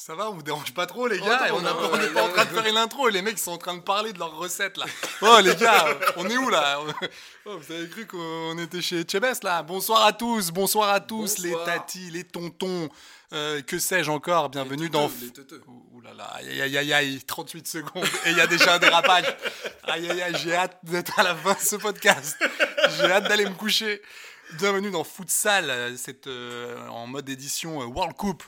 Ça va, on vous dérange pas trop les gars On n'est pas en train de faire une intro et les mecs sont en train de parler de leurs recettes là. Oh les gars, on est où là? Oh, Vous avez cru qu'on était chez Chebest là? Bonsoir à tous, bonsoir à tous les tatis, les tontons, euh, que sais-je encore? Bienvenue dans... Ouh là là, aïe aïe aïe aïe, 38 secondes et il y a déjà un dérapage. Aïe aïe aïe, j'ai hâte d'être à la fin de ce podcast. J'ai hâte d'aller me coucher. Bienvenue dans Futsal, euh, cette, euh, en mode édition World Cup.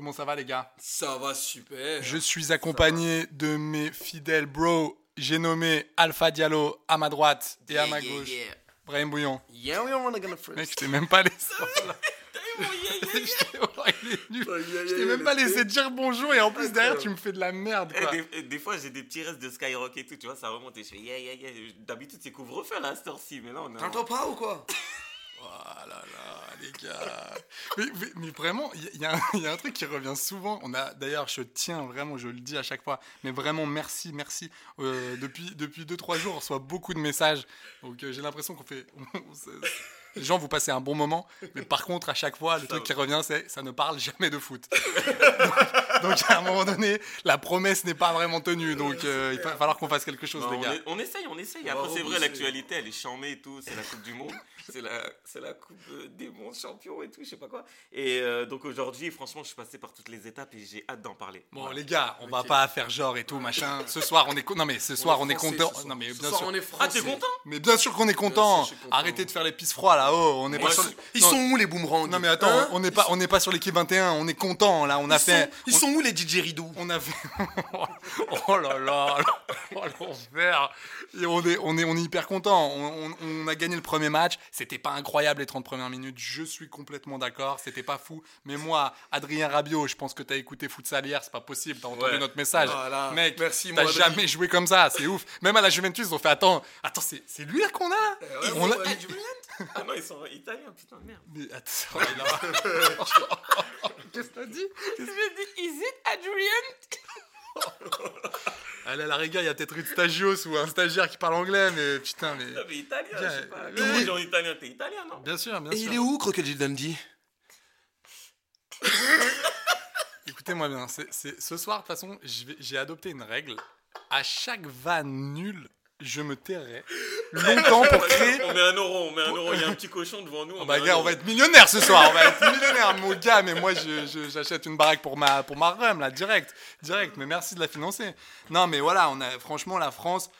Comment ça va les gars? Ça va super. Je suis accompagné de mes fidèles bros. J'ai nommé Alpha Diallo à ma droite et à ma gauche. yeah. Brahim Bouillon. Yeah, we are gonna first. Mec, je t'ai même pas laissé. Je t'ai- oh, t'ai même pas laissé dire bonjour et en plus derrière tu me fais de la merde des, des fois, j'ai des petits restes de Skyrock et tout, tu vois, ça remonte et je fais yeah, yeah, yeah. D'habitude, c'est couvre-feu là, à cette heure-ci, mais là, on est. en- pas ou quoi? Oh là là, les gars. Mais, mais- mais vraiment, il y, a- un truc qui revient souvent. On a d'ailleurs, je tiens vraiment, je le dis à chaque fois, mais vraiment merci, merci. Euh, depuis depuis deux trois jours, on reçoit beaucoup de messages. Donc euh, j'ai l'impression qu'on fait. on les gens vous passez un bon moment, mais par contre à chaque fois le truc qui revient c'est ça ne parle jamais de foot. donc, donc, à un moment donné la promesse n'est pas vraiment tenue, donc euh, il va falloir qu'on fasse quelque chose Non, les on, gars. est- on essaye, on essaye. Après, c'est vrai, l'actualité, elle est charmée et tout. C'est la Coupe du Monde. C'est la, Coupe euh, des mondes champions et tout, je sais pas quoi. Et euh, donc aujourd'hui, franchement, je suis passé par toutes les étapes et j'ai hâte d'en parler. Bon Voilà. les gars, on va pas faire genre et tout machin. Ce soir on est non mais ce soir on est, content. Non mais bien sûr. Ah, t'es content? Mais bien sûr qu'on est content. Arrêtez de faire les pisse froids là. Oh, on est pas sur. Ils Non, sont où les boomerangs Non mais attends, Hein on n'est pas on n'est pas sur l'équipe 21, on est content là, on a fait sont, ils sont où les DJ Ridou on a fait Oh là là, oh l'enfer. Et on est on est on est hyper content. On, on- on a gagné le premier match, c'était pas incroyable les 30 premières minutes, je suis complètement d'accord, c'était pas fou, mais moi Adrien Rabiot, je pense que t'as écouté Futsal hier, c'est pas possible, t'as entendu Ouais. notre message. Voilà. Mec, Merci, t'as jamais joué comme ça, c'est ouf. Même à la Juventus, ils ont fait attends, attends, c'est lui là qu'on a On Ah non, ils sont italiens, putain, merde. Mais attends, il a- Qu'est-ce que t'as dit? Je dis, is it Adrian Ah là, la réga, il y a peut-être une stagios ou un stagiaire qui parle anglais, mais putain, mais. Non, mais italien, je sais pas. on dit en italien T'es italien, non? Bien sûr, bien Et sûr. il est où Crocodile Dundee? Écoutez-moi bien, c'est, c'est- ce soir, de toute façon, j'ai adopté une règle. À chaque vanne nulle, je me tairai longtemps pour créer. On met un euro, on met un euro. Il y a un petit cochon devant nous. Oh on bah met un gars, on va être millionnaire ce soir, on va être millionnaire, mon gars, mais moi je- je- j'achète une baraque pour ma, pour ma rhum, là, direct, direct, mais merci de la financer. Non, mais voilà, on a, franchement, la France,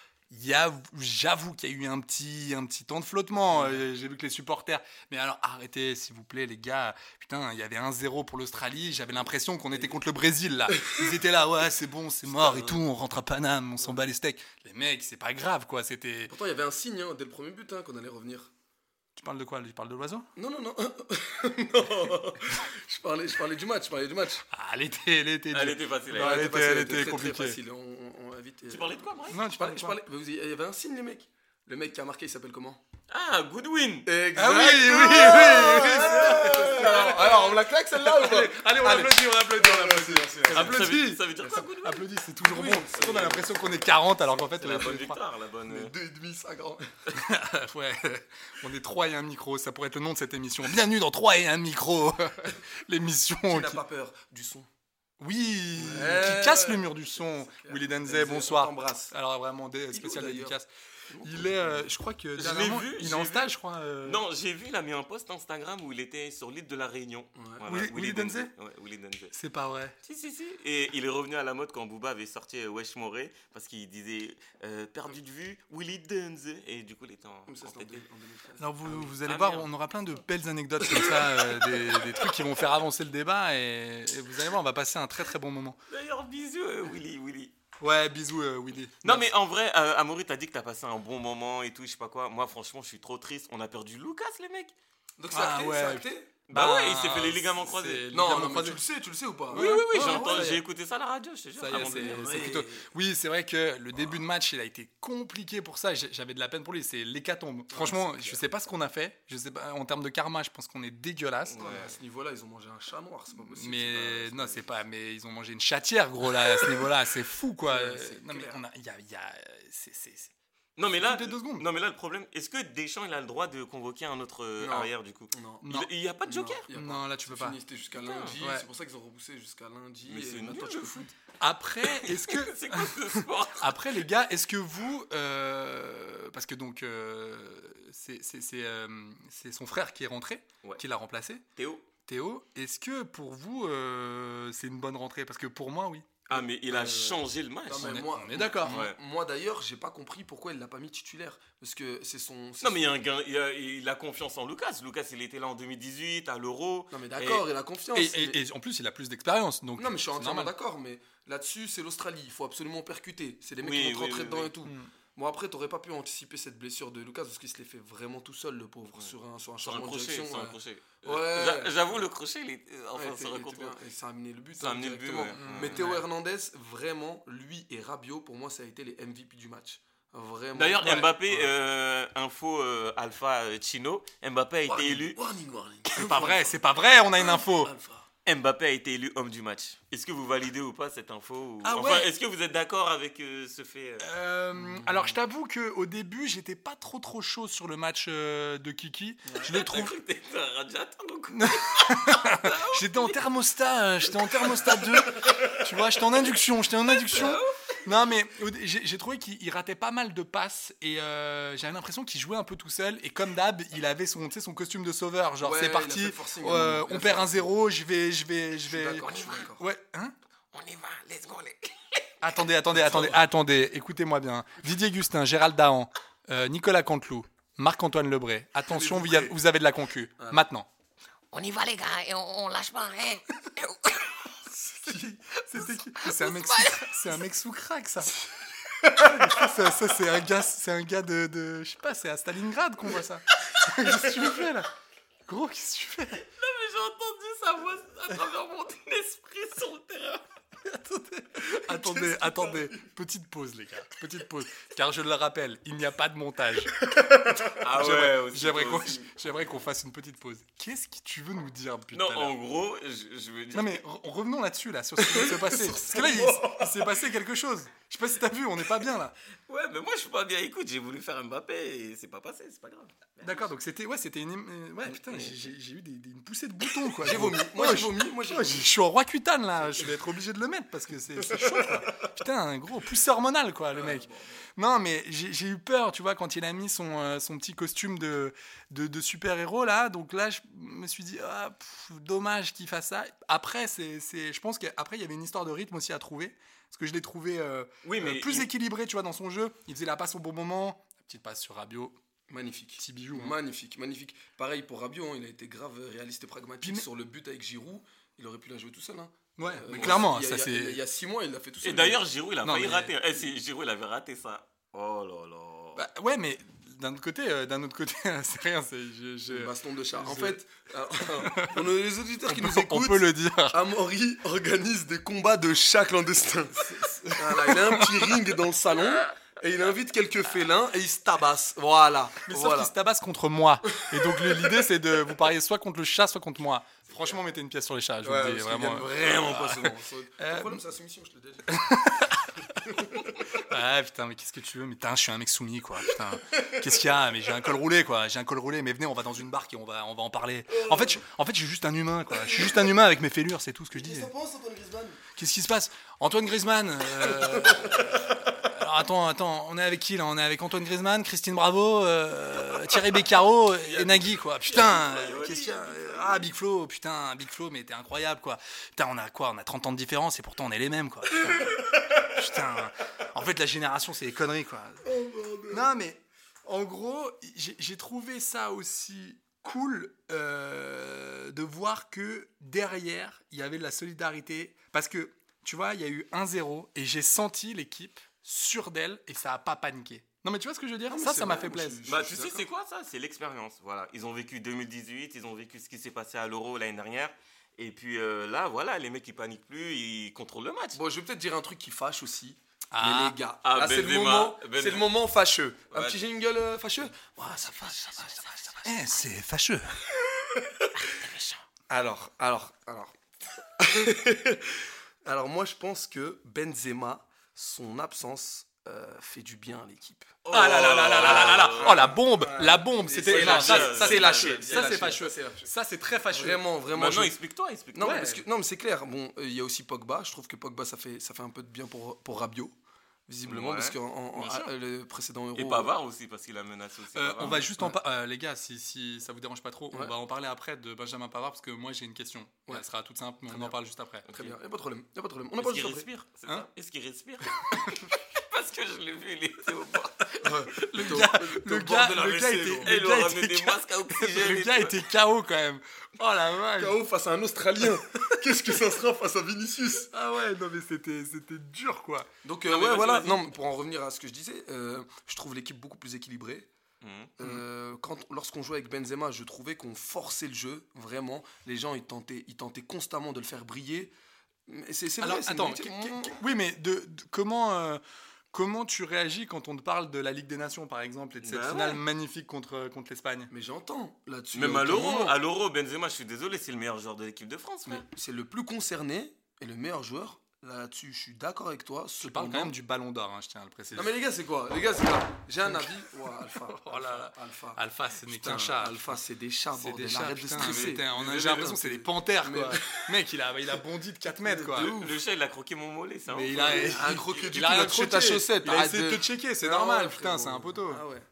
j'avoue qu'il y a eu un petit, un petit temps de flottement, euh, j'ai vu que les supporters, mais alors arrêtez s'il vous plaît les gars, putain, il y avait un 0 pour l'Australie, j'avais l'impression qu'on était contre le Brésil là, ils étaient là, ouais c'est bon, c'est mort et tout, on rentre à Paname, on s'en bat les steaks. Les mecs, c'est pas grave quoi, c'était... Pourtant, il y avait un signe hein, dès le premier but hein, qu'on allait revenir. Tu parles de quoi? Tu parles de l'oiseau? Non, non, non. non. Je, parlais, je parlais du match, je parlais du match. Ah, elle était, elle était, Elle était facile. Non, elle elle était elle facile, était très, très compliquée. facile. On, on, on va vite, euh, Tu parlais de quoi, Bref Non, tu Je parlais, je Il y avait un signe, les mecs. Le mec qui a marqué, il s'appelle comment? Ah, Goodwin Ah oui, oui, oui, oui, alors, alors, on la claque celle-là ou pas Allez, on applaudit, on applaudit, on applaudit. Ça veut- Applaudis. Ça veut dire quoi, Goodwin Applaudis, c'est toujours bon. On a l'impression qu'on est 40 alors qu'en fait C'est on la est bonne victoire, la bonne. euh, Deux et demi, cinq ans. ouais, on est 3 et un micro, ça pourrait être le nom de cette émission. Bienvenue dans 3 et un micro, l'émission Tu n'as qui... pas peur du son. Oui, Ouais. qui casse le mur du son. Willy Denzey, Denzey, bonsoir. on t'embrasse. Alors vraiment, des spéciales d'ailleurs dédicaces. Il est, euh, je crois que l'ai dernièrement, vu, il est en vu. stage, je crois. euh, Non, j'ai vu, il a mis un post Instagram où il était sur l'île de la Réunion. Voilà, Willy- Willy Denze Ouais, Willy Denze. C'est pas vrai. Si, si, si. Et il est revenu à la mode quand Booba avait sorti euh, Wesh Moré parce qu'il disait euh, perdu de vue, Willy Denze. Et du coup, il était en. Ça, en en tête. 2013. Alors vous, vous allez Ah, voir, merde. on aura plein de belles anecdotes comme ça, euh, des, des trucs qui vont faire avancer le débat et, et vous allez voir, on va passer un très très bon moment. D'ailleurs, bisous, Willy, Willy. Ouais, bisous euh, Willy. Non, mais en vrai, euh, Amaury, t'as dit que t'as passé un bon moment et tout, je sais pas quoi. Moi, franchement, je suis trop triste. On a perdu Lucas, les mecs. Donc c'est Ah, acté, ouais. c'est acté Bah, ouais, il s'est fait les ligaments croisés. les Non, ligaments non, mais croisés. tu le sais, tu le sais ou pas Oui, oui, oui, Ouais, j'ai écouté ça à la radio, je te jure. Ça y est, avant de c'est plutôt. Oui, c'est vrai que le début de match, il a été compliqué pour ça. J'avais de la peine pour lui. C'est l'hécatombe. Franchement, je sais pas ce qu'on a fait. Je sais pas. En termes de karma, je pense qu'on est dégueulasse. Ouais, À ce niveau-là, ils ont mangé un chat noir, c'est pas possible. Mais non, c'est pas. Mais ils ont mangé une chatière, gros là, à ce niveau-là. C'est fou, quoi. Non, mais on a. Y a. il y a- c'est- c'est- c'est- Non mais là, deux secondes. non mais là le problème, est-ce que Deschamps il a le droit de convoquer un autre euh, Non. arrière du coup? Non. Il- Non. Il n'y a pas de joker? Non, y a Non, là, tu peux pas. fini, C'était jusqu'à Putain, lundi. ouais. C'est pour ça qu'ils ont repoussé jusqu'à lundi. Mais et c'est maintenant, nul tu le peux foot. Après, est-ce que. C'est quoi ce sport? Après, les gars, est-ce que vous. euh, parce que donc. euh, c'est c'est- c'est, euh, c'est son frère qui est rentré, Ouais. qui l'a remplacé. Théo Théo, est-ce que pour vous, euh, c'est une bonne rentrée? Parce que pour moi, oui. Ah mais il a Euh, changé le match. Non, mais On est- moi, on est d'accord. Ouais. Moi d'ailleurs, j'ai pas compris pourquoi il l'a pas mis titulaire. Parce que c'est son. c'est Non mais il, y a son- un gain- il, a, il a confiance en Lucas. Lucas il était là en 2018 à l'Euro. Non mais d'accord, Et- il a confiance. Et, mais- et- et en plus, il a plus d'expérience. Donc Non mais je suis entièrement d'accord, mais là-dessus c'est l'Australie, il faut absolument percuter. C'est les mecs Oui, qui vont te oui, rentrer oui, dedans oui. et tout. Mm. Bon après t'aurais pas pu anticiper cette blessure de Lucas parce qu'il se l'est fait vraiment tout seul le pauvre sur un sur un Sur un changement de crochet, sur un crochet. Ouais. Euh, j'a- J'avoue le crochet, il est, enfin Ouais, et ça a amené le but. Ça a hein, amené le but. Mais. Théo Hernandez, vraiment, lui et Rabiot, pour moi, ça a été les MVP du match. Vraiment. D'ailleurs. Mbappé, euh, info euh, Alpha euh, Chino, Mbappé a été élu. Warning, warning. C'est pas vrai, c'est pas vrai, on a une info. Alpha. Mbappé a été élu homme du match. Est-ce que vous validez ou pas cette info ou- Ah Enfin, ouais. est-ce que vous êtes d'accord avec euh, ce fait euh? Euh, alors, je t'avoue qu'au début, j'étais pas trop trop chaud sur le match euh, de Kiki. Je le trouve. J'étais en thermostat, euh, j'étais en thermostat 2. Tu vois, j'étais en induction, j'étais en induction. Non, mais j'ai trouvé qu'il il ratait pas mal de passes et euh, j'avais l'impression qu'il jouait un peu tout seul. Et comme d'hab, il avait son, son costume de sauveur. Genre, Ouais, c'est parti, forcing, euh, on perd un zéro, je vais, je vais, je vais. je. Ouais, hein? On y va, let's go les. Attendez, attendez, attendez, attendez, écoutez-moi bien. Didier Gustin, Gérald Dahan, euh, Nicolas Canteloup, Marc-Antoine Lebré. Attention, vous, y avez- vous avez de la concu. Maintenant. On y va les gars et on, on lâche pas. hein. C'était qui C'est un mec sous c'est un mec sous crack ça. ça, c'est un gars, c'est un gars de, de je sais pas, c'est à Stalingrad qu'on voit ça. qu'est-ce que tu fais là? Gros, qu'est-ce que tu fais? Mais j'ai entendu sa voix à travers mon esprit sur le terrain. Attendez, attendez, petite pause les gars, petite pause. Car je le rappelle, il n'y a pas de montage. Ah J'aimerais- aussi, J'aimerais qu'on, qu'on fasse une petite pause. Qu'est-ce que tu veux nous dire depuis Non, en gros, je, je veux dire. Non mais re- revenons là-dessus là sur ce qui vient de se passer. Parce que là il, il s'est passé quelque chose. Je sais pas si t'as vu, on n'est pas bien là. Ouais, mais moi je suis pas bien. Écoute, j'ai voulu faire Mbappé et c'est pas passé, c'est pas grave. D'accord, donc c'était ouais, c'était une euh, ouais putain, j'ai- eu des, des- une poussée de boutons quoi. J'ai vomi. Moi, Ouais, j'ai vomi. Moi, j'ai Ouais, je suis en roi cutane là, je vais être obligé de le mettre parce que c'est c'est chaud quoi. Putain, un gros poussé hormonal quoi le mec. Non mais j'ai eu peur, tu vois, quand il a mis son, euh, son petit costume de, de, de super-héros là, donc là je me suis dit, ah, pff, dommage qu'il fasse ça. Après, c'est, c'est- je pense qu'après il y avait une histoire de rythme aussi à trouver, parce que je l'ai trouvé euh, Oui, mais euh, plus il- équilibré, tu vois, dans son jeu. Il faisait la passe au bon moment, la petite passe sur Rabiot, Magnifique. petit bijou. hein. Magnifique, magnifique. Pareil pour Rabiot, hein, il a été grave réaliste et pragmatique Puis mais- sur le but avec Giroud. Il aurait pu la jouer tout seul. Hein. Ouais, Euh, mais bon, clairement, il y a- ça a- c'est... Il y a six mois, il l'a fait tout seul. Et d'ailleurs, Giroud, il a Non, failli mais- rater. Eh, si Giroud, il avait raté ça. Oh là là. Bah, ouais, mais d'un autre côté, euh, d'un autre côté, c'est rien, c'est... je- je- baston de chat. En je- fait, alors, pour nos- les auditeurs qui on, nous peut, écoutent, on peut le dire. Amaury organise des combats de chats clandestins. Voilà, il a un petit ring dans le salon et il invite quelques félins et il se tabasse. Voilà. Mais sauf voilà. qu'il se tabasse contre moi. Et donc le- l'idée c'est de vous parier soit contre le chat, soit contre moi. Franchement, mettez une pièce sur les chats, je vous Ouais, le dis vraiment. vraiment pas souvent. Euh, Le problème, c'est la soumission, je te déjà dit. Ah putain, mais qu'est-ce que tu veux? Mais putain, je suis un mec soumis quoi. Putain, qu'est-ce qu'il y a? Mais j'ai un col roulé quoi. J'ai un col roulé. Mais venez, on va dans une barque et on va, on va en parler. En fait, je, en fait, je suis juste un humain quoi. Je suis juste un humain avec mes fêlures, c'est tout ce que je dis. Antoine Griezmann? Qu'est-ce qui se passe? Antoine Griezmann. euh, Alors attends, attends, on est avec qui là? On est avec Antoine Griezmann, Christine Bravo, euh, Thierry Beccaro et Nagui quoi. Putain, euh, qu'est-ce qu'il y a? Ah Big Flo, putain, Big Flo, mais t'es incroyable quoi. Putain, on a quoi? On a 30 ans de différence et pourtant on est les mêmes quoi. Putain, Putain. en fait la génération c'est des conneries quoi. Non mais en gros, j'ai j'ai trouvé ça aussi cool euh, de voir que derrière il y avait de la solidarité parce que tu vois, il y a eu 1-0 et j'ai senti l'équipe sûre d'elle et ça a pas paniqué. Non mais tu vois ce que je veux dire? Ça, ça m'a fait plaisir. Bah, tu sais, c'est quoi ça? C'est l'expérience. Voilà. Ils ont vécu 2018, ils ont vécu ce qui s'est passé à l'Euro l'année dernière. Et puis euh, là, voilà, les mecs, ils paniquent plus, ils contrôlent le match. Bon, je vais peut-être dire un truc qui fâche aussi. Ah. mais les gars, Ah, là c'est le moment, c'est le moment fâcheux. Un Ouais. petit jingle euh, fâcheux? Ouais, ça fâche, ça fâche, ça fâche, ça fâche. Eh, c'est fâcheux. Alors, alors, alors. alors moi je pense que Benzema, son absence euh, fait du bien à l'équipe. Oh ah là là là là là là là Oh la bombe. La bombe C'était lâché. Ça, c'est lâché. Ça c'est fâcheux. Ça c'est très fâcheux. Vraiment, vraiment. Maintenant explique-toi, explique-toi. Non, mais c'est clair. Bon, il y a aussi Pogba. Je trouve que Pogba ça fait ça fait un peu de bien pour pour Rabiot visiblement, Ouais. parce en- sûr. ah, le précédent Euro. Et Pavard aussi, parce qu'il a menacé aussi. Euh, Pavard. on va juste en parler. les gars, si, si ça vous dérange pas trop, on va en parler après de Benjamin Pavard parce que moi j'ai une question. Ouais. Elle sera toute simple, mais on bien. en parle juste après. Très bien, il a pas de problème. Y a pas de problème. On en Est-ce parle qu'il juste après. respire c'est Hein Est-ce qu'il respire? Parce que je l'ai vu, il était au bord. Le gars- le gars- le gars était- il le leur gars a ramené était des masques à oxygène. Le gars était KO quand même. Oh la vache. KO face à un Australien. Qu'est-ce que ça sera face à Vinicius? Ah ouais, non mais c'était c'était dur quoi. Donc, euh, Non, ouais, voilà. Non, pour en revenir à ce que je disais, euh, je trouve l'équipe beaucoup plus équilibrée. Mhm. Euh, quand, lorsqu'on jouait avec Benzema, je trouvais qu'on forçait le jeu, vraiment. Les gens, ils tentaient, ils tentaient constamment de le faire briller. Mais c'est c'est Alors vrai, c'est attends, une oui mais de, de- comment euh, comment tu réagis quand on te parle de la Ligue des Nations par exemple et de cette Bah finale ouais. magnifique contre contre l'Espagne? Mais j'entends là-dessus. Même à l'Euro, à l'Euro, Benzema, je suis désolé, c'est le meilleur joueur de l'équipe de France, Mais c'est le plus concerné et le meilleur joueur. Là-dessus, je suis d'accord avec toi. Tu parles quand même du Ballon d'Or, hein, je tiens à le préciser. Non mais les gars, c'est quoi? Les gars, c'est quoi? J'ai un avis. Ouah, Alpha. Oh là là. Alpha. Alpha, ce n'est qu'un chat. Alpha, c'est des chats, C'est bordel. des chats, Arrête de stresser. putain, on a- Mais J'ai l'impression que c'est des panthères, quoi. Mec, il a, il a bondi de 4 mètres, quoi. Le chat, il a croqué mon mollet, ça. Mais hein. il a, Un croquet du il a croqué. ta chaussette, Il a arrête essayé de te checker, c'est normal, putain, c'est un poteau. Ah ouais.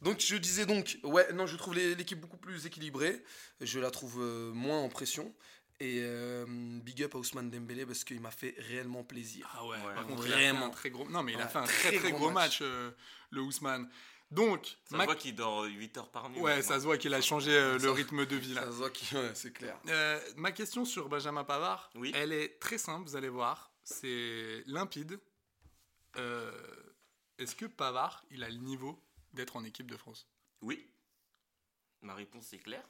Donc je disais donc, ouais, non, je trouve l'équipe beaucoup plus équilibrée. Je la trouve euh, moins en pression. Et euh, big up à Ousmane Dembélé parce qu'il m'a fait réellement plaisir. Ah ouais, Ouais, par contre, il a fait vraiment. un très gros. Non, mais il a fait un très très très gros gros match. match, euh, le Ousmane. Donc, Ça ma- voit qu'il dort 8 heures par nuit. ouais, ça se voit qu'il a changé euh, le Ça- rythme de vie là. Ça se voit qu'il- ouais, c'est clair. Euh, ma question sur Benjamin Pavard, Oui. elle est très simple, vous allez voir. C'est limpide. Euh, Est-ce que Pavard, il a le niveau d'être en équipe de France? Oui. Ma réponse est claire.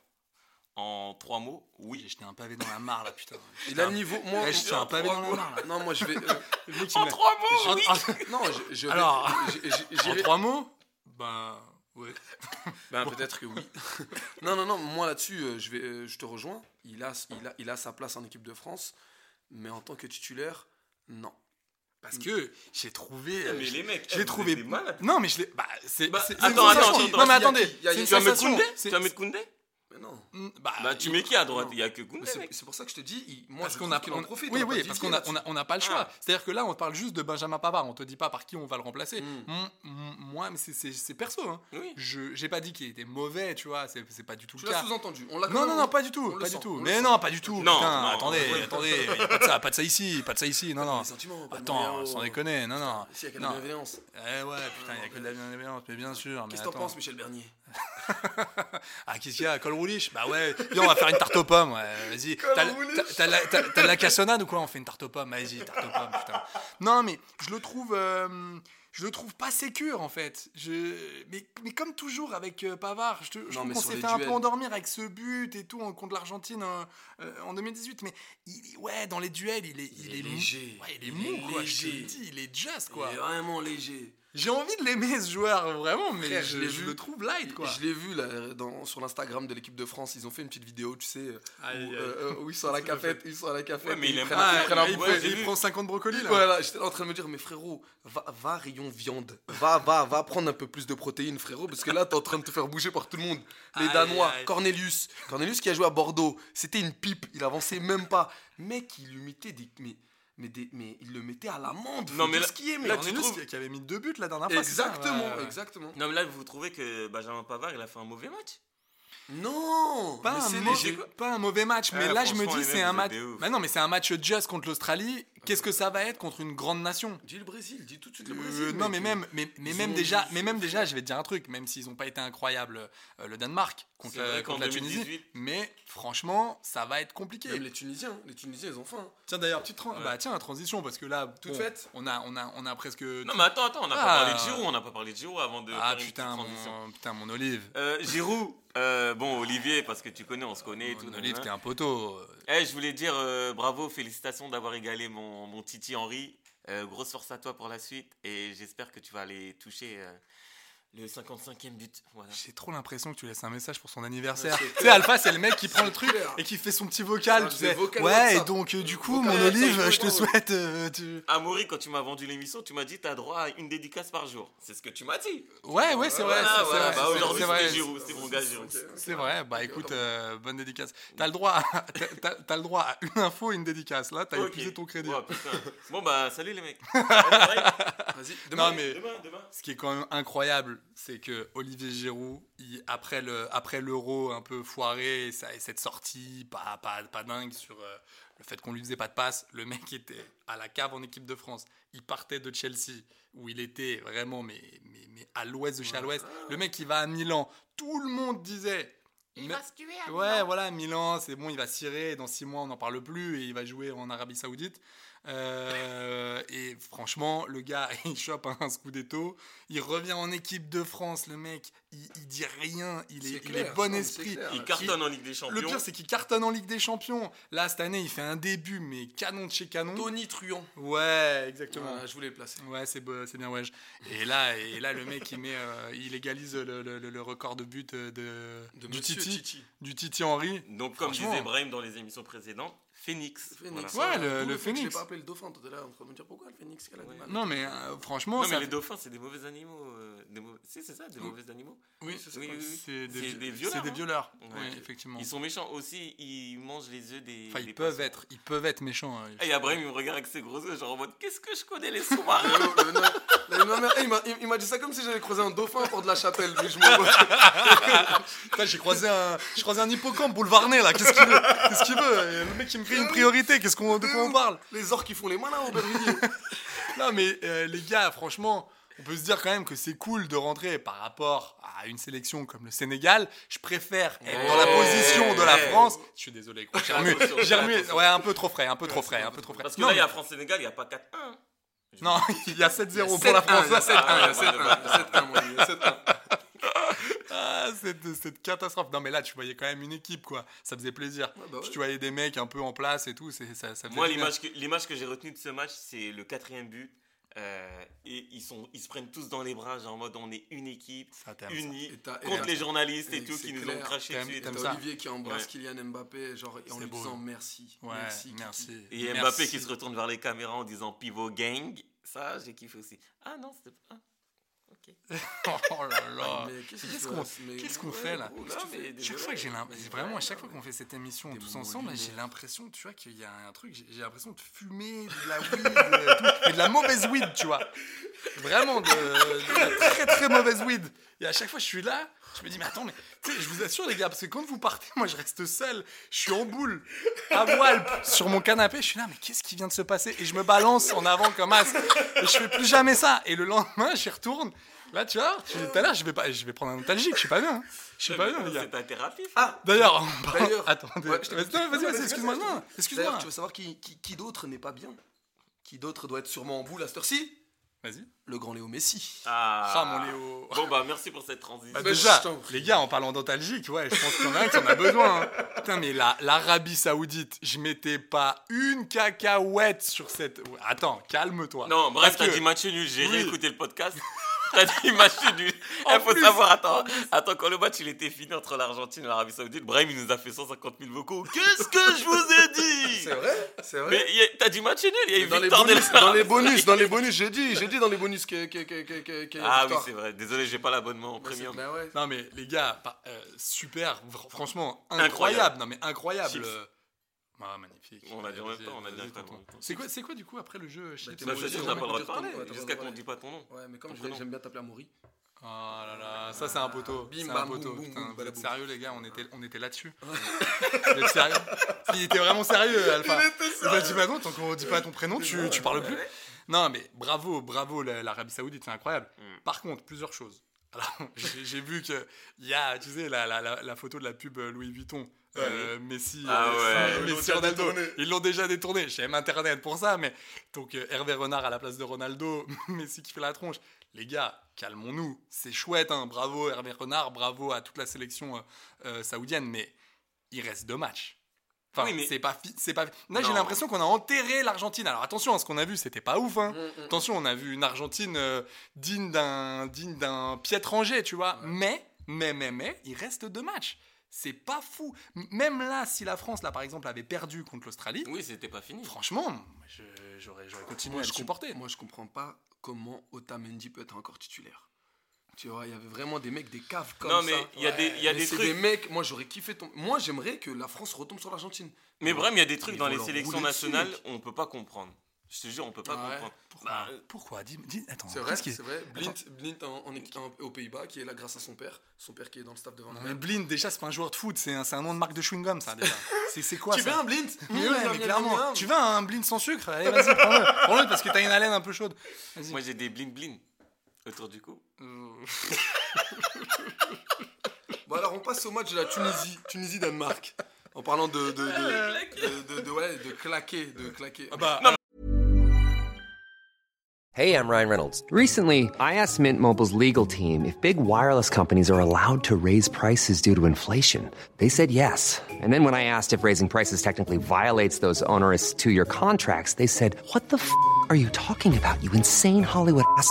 En trois mots, J'ai oui. jeté un pavé dans la mare là, putain. Il a le niveau. Moi, Ouais, je tiens un pavé dans la mare là. non, moi je vais. euh, En trois mots, oui. en- non, je, je vais- Alors. j'ai- j'ai- En trois mots Ben, ouais. Ben, peut-être que oui. non, non, non, moi là-dessus, euh, je, vais, euh, je te rejoins. Il a, il, a, il a sa place en équipe de France, mais en tant que titulaire, non. Parce que j'ai trouvé. Mais j'ai- les mecs, vous trouvé. malades. Non, mais je l'ai. Bah, c'est. Bah, attends, attends, attends, Non, mais attendez. Il y a- c'est une tu vas mettre. Koundé Tu vas mettre Koundé Bah, Bah, tu mets qui à droite? Il y a que Koundé, c'est pour ça que je te dis, il- moi Parce je qu'on a, qu'il en on- profite. oui, on oui, pas parce qu'on a, on a, on n'a pas le choix. Ah. C'est-à-dire que là, on parle juste de Benjamin Pavard. On te dit pas par qui on va le remplacer. Mm. Mm, mm, moi, mais c'est- perso. Hein. Oui. Je, j'ai pas dit qu'il était mauvais, tu vois. C'est c'est pas du tout Tu le l'as cas. sous-entendu. On Non, non, non, pas du tout, on pas du tout. on Mais non, pas du tout. Non, putain, non, attendez, attendez, pas de ça, pas de ça ici, pas de ça ici. Non, non. Attends, sans oh. déconner, non, non. Il y a que de Non. la bienveillance. Eh ouais, putain, il y a que de la bienveillance, mais bien sûr. mais Qu'est-ce que t'en penses, Michel Bernier? Ah, qu'est-ce qu'il y a Col rouliche? Bah ouais, viens, on va faire une tarte aux pommes, ouais, vas-y. T'as t'as- t'as la- t'as- t'as de la cassonade ou quoi? On fait une tarte aux pommes, vas-y, tarte aux pommes, putain. Non, mais je le trouve. euh, je le trouve pas sécure en fait. Je... Mais, mais comme toujours avec euh, Pavard, je, te- je Non, trouve qu'on s'est fait un peu endormir avec ce but et tout en- contre l'Argentine euh, euh, en 2018. Mais il- ouais, dans les duels, il est, il est léger. Ouais, il est Il mou, est quoi. Je te le léger. dis, il est just, Il quoi. est vraiment léger. J'ai envie de l'aimer ce joueur, vraiment, mais Frère, je, je l'ai je vu. le trouve light, quoi. Je l'ai vu là, dans, sur l'Instagram de l'équipe de France. Ils ont fait une petite vidéo, tu sais, Aïe, où, aïe. euh, euh, où ils sont à la cafette. Ils sont à la cafette. Ouais, mais il Ah, prend 50 brocolis là. Voilà, j'étais en train de me dire, mais frérot, va, va rayon viande, va, va, va prendre un peu plus de protéines, frérot, parce que là, t'es en train de te faire bouger par tout le monde. Les Aïe, Danois, aïe. Cornelius, Cornelius qui a joué à Bordeaux, c'était une pipe, il avançait même pas. Mec, il lui mettait des, mais, mais, des, mais il le mettait à l'amende. Non, mais là- ce qui est, mais là, tu trouves- qui, qui avait mis deux buts la dernière fois. ça Exactement, Ouais, ouais. exactement. Non, mais là, vous trouvez que Benjamin Pavard, il a fait un mauvais match? Non Pas un, c'est mauvais, léger. pas un mauvais match, mais Ouais, là je me dis c'est un match. Bah non, mais c'est un match just contre l'Australie. Qu'est-ce que ça va être contre une grande nation? Dis le Brésil, dis tout de suite le Euh, Brésil. non mais même mais, même déjà mais même déjà je vais te dire un truc même s'ils n'ont pas été incroyables euh, le Danemark contre, la, Tunisie 2018 mais franchement ça va être compliqué Même les Tunisiens, les Tunisiens, ils ont faim. tiens d'ailleurs petite bah tiens la transition parce que là Toute bon, faite on a on a on a presque Non, mais attends, attends, on n'a Ah. pas parlé de Giroud, on n'a pas parlé de Giroud avant de ah putain mon, putain mon Olive Euh, Giroud, euh, bon, Olivier, parce que tu connais, on se connaît et tout. Olive t'es un poteau Eh, je voulais dire euh, bravo, félicitations d'avoir égalé mon, mon Titi Henry. Euh, grosse force à toi pour la suite et j'espère que tu vas aller toucher le 55e but. Voilà. J'ai trop l'impression que tu laisses un message pour son anniversaire. Tu sais, Alpha, c'est le mec qui prend le truc et qui fait son petit vocal. Tu sais. vocal Ouais, et donc, euh, du coup, Vocal mon Olive, je te souhaite. euh, tu- Amaury, quand tu m'as vendu l'émission, tu m'as dit t'as droit à une dédicace par jour. C'est ce que tu m'as dit. Ouais, ouais, c'est vrai. Voilà, c'est- voilà. c'est Bah, aujourd'hui, c'est vrai. c'était Giroud, c'était mon gars Giroud. C'est vrai, bah écoute, euh, bonne dédicace. T'as le droit, à- t'as- t'as t'as le droit à une info et une dédicace. Là, t'as épuisé ton crédit. Putain. Bon, bah, salut les mecs. Vas-y, Non, mais Demain, demain. ce qui est quand même incroyable, c'est que Olivier Giroud, il- après le après l'euro un peu foiré, ça, et cette sortie pas, pas, pas dingue sur euh, le fait qu'on lui faisait pas de passe, le mec était à la cave en équipe de France. Il partait de Chelsea, où il était vraiment mais, mais, mais à l'ouest de chez à l'ouest. Le mec, il va à Milan. Tout le monde disait. Il Mais- va se tuer à Ouais, Milan. voilà, Milan, c'est bon, il va cirer. Dans six mois, on n'en parle plus et il va jouer en Arabie Saoudite. Euh, et franchement, le gars, il chope un scudetto. Il revient en équipe de France, le mec. Il, il dit rien. Il est, il bon esprit. Il cartonne en Ligue des Champions. Le pire, c'est qu'il cartonne en Ligue des Champions. Là, cette année, il fait un début, mais canon de chez canon. Tony Truant. Ouais, exactement. Voilà, je voulais le placer. Ouais, c'est bien, ouais. Et là, et là, le mec, il met, euh, il égalise le, le- le- le record de but de, De du Titi, Titi. du Titi Henry. Donc, comme disait Brahim dans les émissions précédentes, Phoenix. Phoenix. Voilà. Ouais, le- le fait que Je Phoenix. l'ai pas appelé le dauphin tout à l'heure. On va me dire pourquoi le phénix quel animal? Non, mais euh, franchement, Non, ça mais les dauphins, c'est des mauvais animaux. euh, des mauvais- Si, c'est ça, des mauvais animaux? Oui, c'est ça. Oui, oui, c'est des, C'est vi- des violeurs, c'est des hein. violeurs. Ouais. Oui, effectivement. Ils sont méchants aussi, ils mangent les œufs des. Enfin, des ils peuvent poissons. être, ils peuvent être méchants. hein. Et Abraham, il me regarde avec ses gros yeux, genre en mode Qu'est-ce que je connais les sous-marins? Le- le- il m'a- il- il dit ça comme si j'avais croisé un dauphin pour de la chapelle. Mais je j'ai croisé un, hippocampe boulevarné là. Qu'est-ce qu'il veut? Qu'est-ce qu'il veut? Et Le mec qui me crie une priorité. Qu'est-ce qu'on, de quoi on parle Les orques qui font les malins au Bervilliers. Non, mais euh, les gars, franchement, on peut se dire quand même que c'est cool de rentrer par rapport à une sélection comme le Sénégal. Je préfère être dans la Ouais. position de la Ouais. France. Je suis désolé, gros, j'ai remué, j'ai. Ouais, un peu trop frais, un peu trop frais, un peu trop frais. Parce que Non, là, il y a France-Sénégal, il n'y a pas 4-1. Non, il y a 7-0 pour la France. Il y a 7-1, il y a 7-1, il y a 7-1, mon ami, il y a 7-1. Ah, cette, cette catastrophe. Non, mais là, tu voyais quand même une équipe, quoi. Ça faisait plaisir. bah ouais. Tu voyais des mecs un peu en place et tout. Ça, Moi, l'image que, l'image que j'ai retenue de ce match, c'est le quatrième but. Euh, et ils, sont, ils se prennent tous dans les bras, genre en mode on est une équipe, unie, Et t'as- et contre les journalistes et et tout qui nous ont craché dessus. T'as Olivier qui embrasse Ouais. Kylian Mbappé, genre en lui beau. disant merci. Ouais, merci. Et Merci. Mbappé qui se retourne vers les caméras en disant pivot gang. Ça, j'ai kiffé aussi. Ah non, c'était pas. Ok. Oh là là. Qu'est-ce qu'on fait là mais Chaque désolé. fois que j'ai vraiment à chaque fois qu'on fait cette émission tous ensemble, j'ai l'impression, tu vois, qu'il y a un truc, j'ai l'impression de fumer de la weed, euh, tout, mais de la mauvaise weed, tu vois. Vraiment de, de la très très mauvaise weed. Et à chaque fois je suis là, je me dis mais attends mais tu sais, je vous assure les gars parce que quand vous partez, moi je reste seul, je suis en boule, à voile sur mon canapé, je suis là mais qu'est-ce qui vient de se passer? Et je me balance en avant comme as. Et je fais plus jamais ça. Et le lendemain j'y retourne. Là tu vois, tu- tout à l'heure je vais pas, je vais prendre un nostalgique, je suis pas bien, hein. je suis pas bien les gars. C'est ta thérapie. Ah, D'ailleurs, D'ailleurs, attendez, ouais, je vas-y, vas-y, vas-y, excuse-moi, D'ailleurs, excuse-moi. tu veux savoir qui, qui, qui d'autre n'est pas bien. Qui d'autre doit être sûrement en boule à cette heure-ci? Vas-y. Le grand Léo Messi. Ah, Ah, mon Léo. Bon, bah, merci pour cette transition. Bah, déjà, les gars, en parlant d'antalgique, ouais, je pense qu'il y en a un qui en a besoin. hein. Putain, mais la- l'Arabie Saoudite, je mettais pas une cacahuète sur cette. Attends, calme-toi. Non, bref, t'as que- dit match nul. J'ai Oui. réécouté le podcast. T'as dit match nul. Il faut plus, savoir, attends, attends, quand le match il était fini entre l'Argentine et l'Arabie Saoudite, Brahim il nous a fait 150 000 vocaux. Qu'est-ce que je vous ai dit? C'est vrai C'est vrai Mais t'as dit match nul, il y a eu dans les, victoire de bonus, dans les bonus, dans les bonus, j'ai dit, j'ai dit dans les bonus que, que, que, que, que- qu'il y a Ah oui, c'est vrai. Désolé, j'ai pas l'abonnement en premium. bah ouais. Non, mais les gars, euh, super, fr- franchement, Incroyable. incroyable. Non, mais incroyable. Chips. Ah, magnifique. On a dit en même temps, on a dit vas-y, en même tonton. temps. C'est quoi, c'est quoi du coup après le jeu t'es Bah, dis, j'ai on n'a pas le droit de parler t'as jusqu'à qu'on droit. dit pas ton nom. Ouais, mais comme j'aime bien t'appeler Amaury. Oh là là, ça c'est un poteau. Bim, C'est un poteau. boum, boum, Putain, boum, vous êtes sérieux les gars, on était, on était là-dessus. Vous êtes sérieux? Il était vraiment sérieux, Alpha. Il m'a dit bah non, tant qu'on dit pas ton prénom, tu, tu parles plus. Non mais bravo, bravo la- l'Arabie Saoudite, c'est incroyable. Mm. Par contre, plusieurs choses. Alors, j'ai vu que il y a, tu sais, la, la, photo de la pub euh, Louis Vuitton, euh, Messi, Ah euh, ouais. Messi, Ronaldo. détourné. Ils l'ont déjà détourné. J'aime Internet pour ça, mais donc Hervé Renard à la place de Ronaldo, Messi qui fait la tronche. Les gars, calmons-nous. C'est chouette, hein. Bravo Hervé Renard, bravo à toute la sélection euh, saoudienne, mais il reste deux matchs. Enfin, Oui, mais- c'est pas, c'est pas. Là, j'ai l'impression qu'on a enterré l'Argentine. Alors attention, hein, ce qu'on a vu, c'était pas ouf. Hein. Mm, Attention, on a vu une Argentine euh, digne d'un digne d'un piètre Angers, tu vois. Mais, mais, mais, mais, il reste deux matchs. C'est pas fou. Même là, si la France, là, par exemple, avait perdu contre l'Australie, Oui, c'était pas fini. franchement, j'aurais j'aurais continué Moi à je, le com- supporter. moi, je comprends pas comment Otamendi peut être encore titulaire. Tu vois, il y avait vraiment des mecs, des caves comme Non, ça. mais il y a des- il y a Mais des trucs- des mecs, moi j'aurais kiffé ton. Moi j'aimerais que la France retombe sur l'Argentine. Mais vraiment, il y a des trucs Ils dans les sélections dessus, nationales, mec. on peut pas comprendre. Je te jure, on peut pas Ouais. comprendre. Pourquoi, Bah, Pourquoi? Dis, dis- attends, C'est vrai, c'est vrai. Blint, Blint en- en aux Pays-Bas, qui est là grâce à son père. Son père qui est dans le staff de Van Gaal. mais Blind, déjà, c'est pas un joueur de foot, c'est un, c'est un nom de marque de chewing-gum, ça, déjà. C'est c'est quoi Tu ça? veux un Blint? Mais Mmh, ouais, mais clairement. Tu veux un blind sans sucre? Allez, vas-y, prends-le. Prends-le parce que t'as une haleine un peu chaude. Moi, j'ai des blin blin autour du cou. Bon alors on passe au match de la Tunisie, Tunisie-Danemark. En parlant de de de, de, de- de- ouais, de claquer, de claquer. Ah bah, Hey, I'm Ryan Reynolds. Recently, I asked Mint Mobile's legal team if big wireless companies are allowed to raise prices due to inflation. They said yes. And then when I asked if raising prices technically violates those onerous two year contracts, they said, What the f are you talking about, you insane Hollywood ass?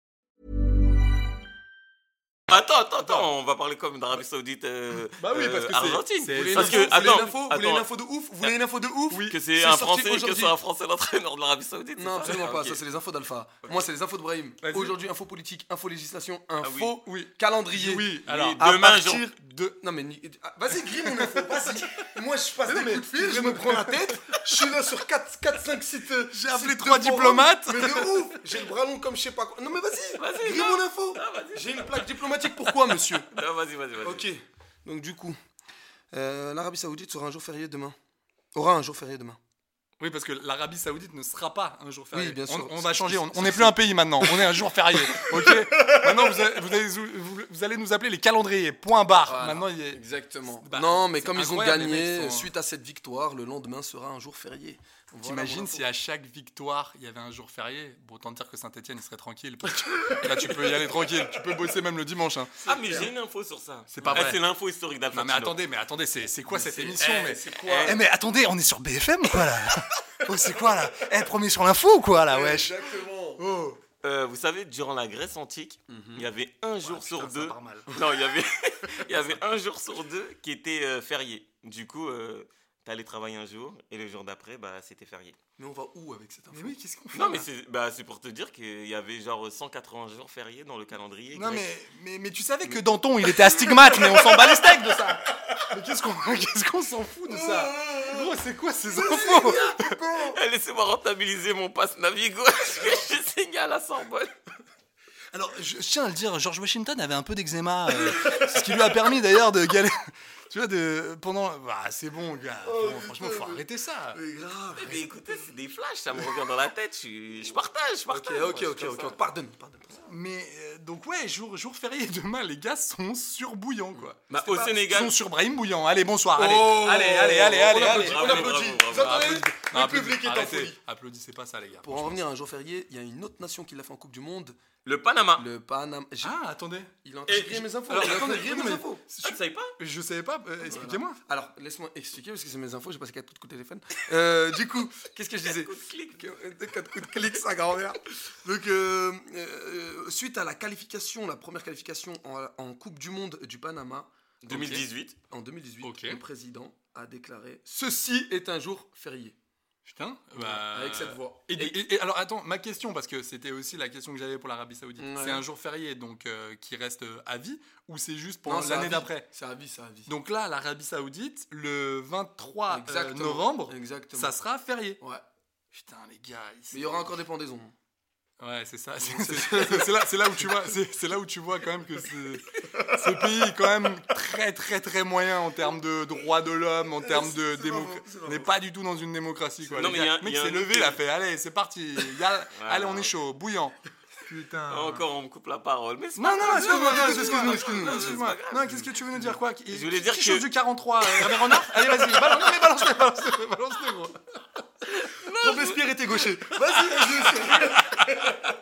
Attends, attends, attends, on va parler comme d'Arabie Saoudite, euh, Bah oui, parce que Argentine. c'est- une Parce info que, Vous voulez attends, une info Vous voulez une info de ouf? Vous voulez une info de ouf? Que c'est un Français, que c'est un Français l'entraîneur de l'Arabie Saoudite. Non, absolument Ah, pas. Ça, c'est les infos d'Alpha. Moi, c'est les infos de Brahim. Aujourd'hui, info politique, info législation, info Oui. calendrier. oui, alors. À Demain, partir genre- de. Non, mais. ah, Vas-y, grille mon info, vas-y. Moi, je passe des coups de fil, je me prends la tête. Je suis là sur 4, 4 5 sites. euh, J'ai appelé sites trois de forum. diplomates. Mais de ouf J'ai le bras long comme je sais pas quoi. Non, mais vas-y, Vas-y, grille mon info. Ah. J'ai une plaque diplomatique. Pourquoi, monsieur vas-y, vas-y, vas-y. Ok. Donc, du coup, euh, l'Arabie Saoudite sera un jour férié demain. Aura un jour férié demain. Oui, parce que l'Arabie Saoudite ne sera pas un jour férié. Oui, bien On- sûr. On, va changer. On n'est plus un pays maintenant. On est un jour férié. Ok. Maintenant, vous allez, vous, allez, vous- allez nous appeler les calendriers. Point barre. Voilà. Maintenant, il est. Exactement. Bah, non, mais comme ils ont gagné, sont- suite à cette victoire, le lendemain sera un jour férié. Voilà T'imagines mon si info. à chaque victoire il y avait un jour férié Bon, autant dire que Saint-Etienne il serait tranquille. Là, tu peux y aller tranquille. Tu peux bosser même le dimanche. hein. Ah, mais j'ai une info sur ça. C'est pas Ah, vrai. C'est l'info historique d'Alpha. Non mais attendez, mais attendez, c'est c'est quoi cette émission eh, mais... c'est quoi Eh, mais attendez, on est sur BFM ou quoi là? Oh c'est quoi là? Eh premier sur l'info ou quoi là? Wesh Exactement. Oh Euh, vous savez, durant la Grèce antique, il y avait un jour sur putain, deux. part mal. Non, il y avait, il y avait un jour sur deux qui était euh, férié. Du coup, euh, t'allais travailler un jour et le jour d'après, bah, c'était férié. Mais on va où avec cette info Mais oui, qu'est-ce qu'on fait Non, mais c'est bah, c'est pour te dire qu'il y avait genre 180 jours fériés dans le calendrier. Non mais, mais, mais tu savais que Danton il était astigmate mais on s'en bat les steaks de ça Mais qu'est-ce qu'on qu'est-ce qu'on s'en fout de ça Gros c'est quoi ces infos Laissez-moi rentabiliser mon passe Navigo. Je signe à la Sorbonne. Alors je, je tiens à le dire, George Washington avait un peu d'eczéma, euh, ce qui lui a permis d'ailleurs de galérer. Tu vois, de, pendant... Bah, c'est bon, gars. Bon, franchement, faut arrêter ça. Mais grave. Mais écoutez, c'est des flashs, ça me revient dans la tête. Je, je partage, je partage. ok, ok, ok. Pardonne, pardonne. Mais euh, donc ouais, jour, jour férié demain, les gars sont surbouillants quoi. Bah, au Ils Sénégal, sont sur Brahim bouillant. Allez, bonsoir. Allez, Oh, allez, allez, allez, on allez, applaudit, allez. on Bravo, applaudit. bravo, Vous bravo. Applaudissez. Le Non, public est en folie. Applaudissez pas ça, les gars. Pour en revenir à un jour férié, il y a une autre nation qui l'a fait en Coupe du Monde, le Panama. le Panama. J'ai- Ah, attendez. Il est en train de Et- griller mes infos. Alors, il de attendez, non, mes mais- infos. Ah, tu savais pas Je savais pas, euh, expliquez-moi. Alors, laisse-moi expliquer parce que c'est mes infos, j'ai passé 4 coups de téléphone. Euh, du coup, qu'est-ce que je disais coups de clic. 4 coups de clic, sa grand-mère. Donc, euh, euh, suite à la qualification, la première qualification en, en Coupe du Monde du Panama, 2018. en 2018, Ok. le président a déclaré Ceci est un jour férié. Putain. Bah... Avec cette voix. Et, et- et alors attends, ma question, parce que c'était aussi la question que j'avais pour l'Arabie Saoudite. Ouais. C'est un jour férié donc euh, qui reste euh, à vie ou c'est juste pour l'année d'après? C'est à vie, c'est à vie. Donc là, l'Arabie Saoudite, le 23 euh, Exactement. novembre, Exactement. ça sera férié. Ouais. Putain, les gars. Mais il y aura encore des pendaisons. Ouais, c'est ça. C'est là, c'est là où tu vois, c'est là où tu vois quand même que ce, pays est quand même très très très moyen en termes de droits de l'homme, en termes de démocratie. On n'est pas du tout dans une démocratie quoi. Non, Les mais il y gars, a- le mec s'est levé, il a fait, allez, c'est parti. Y a- allez, on est chaud, bouillant. Putain. Encore, on me coupe la parole. Mais Non, non, excuse-moi, excuse-moi, excuse-moi. Non, qu'est-ce que tu veux nous dire quoi Je voulais dire que- chose du 43, euh, Hervé Renard Allez, vas-y, balance, non, mais balance-le, balance-le, balance-le, gros. Robespierre était gaucher. Vas-y, vas-y.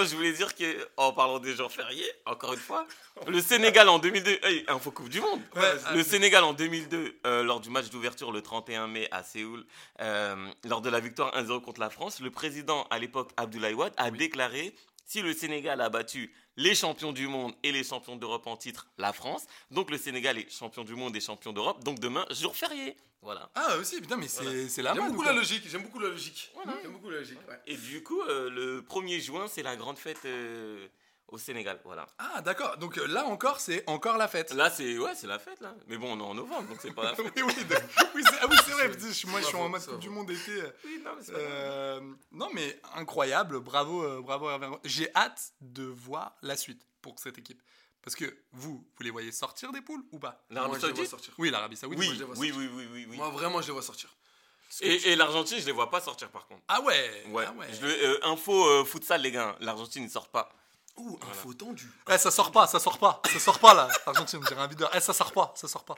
Non, je voulais dire que, en parlant des jours fériés, encore une fois, le Sénégal en 2002, hey, info Coupe du Monde. Ouais, le Sénégal en 2002, euh, lors du match d'ouverture le 31 mai à Séoul, euh, lors de la victoire 1-0 contre la France, le président à l'époque Abdoulaye Wade a déclaré si le Sénégal a battu les champions du monde et les champions d'Europe en titre, la France, donc le Sénégal est champion du monde et champion d'Europe, donc demain jour férié. Voilà. Ah, aussi, putain, mais c'est c'est la J'aime beaucoup ou la logique. J'aime beaucoup la logique. J'aime beaucoup la logique. ouais. Et du coup, euh, le 1er juin, c'est la grande fête euh, au Sénégal. Voilà. Ah, d'accord. Donc euh, là encore, c'est encore la fête. Là, c'est ouais, c'est la fête là. Mais bon, on est en novembre, donc c'est pas la fête. oui, oui, de- oui, c'est ah oui, c'est vrai. parce que je- Moi, je suis en Bravo, mode Coupe du Monde été. euh, Oui, non, mais c'est pas grave. euh, non, mais incroyable. Bravo, euh, bravo. Hervé Renard. J'ai hâte de voir la suite pour cette équipe. Parce que vous, vous les voyez sortir des poules ou pas? L'Arabie Moi, je les vois Saoudite sortir. Oui, l'Arabie Saoudite. Oui, moi, je les vois oui, oui, oui, oui, oui. Moi, vraiment, je les vois sortir. Et, et l'Argentine, je les vois pas sortir par contre. Ah ouais. Ouais. Ah ouais. Je le- euh, info euh, futsal, les gars. L'Argentine, ils sortent pas. Ouh, info tendue. Eh, ça sort pas, ça sort pas, ça sort pas là. Argentine, dirait un vidéo. Eh, ça sort pas, ça sort pas.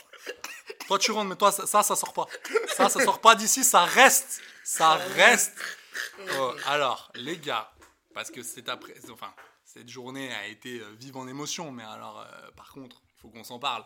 Toi, tu rentres, mais toi, ça, ça, ça sort pas. Ça, ça sort pas d'ici, ça reste. Ça reste. Oh, alors, les gars, parce que c'est après. Enfin, cette journée a été euh, vive en émotion, mais alors, euh, par contre, il faut qu'on s'en parle.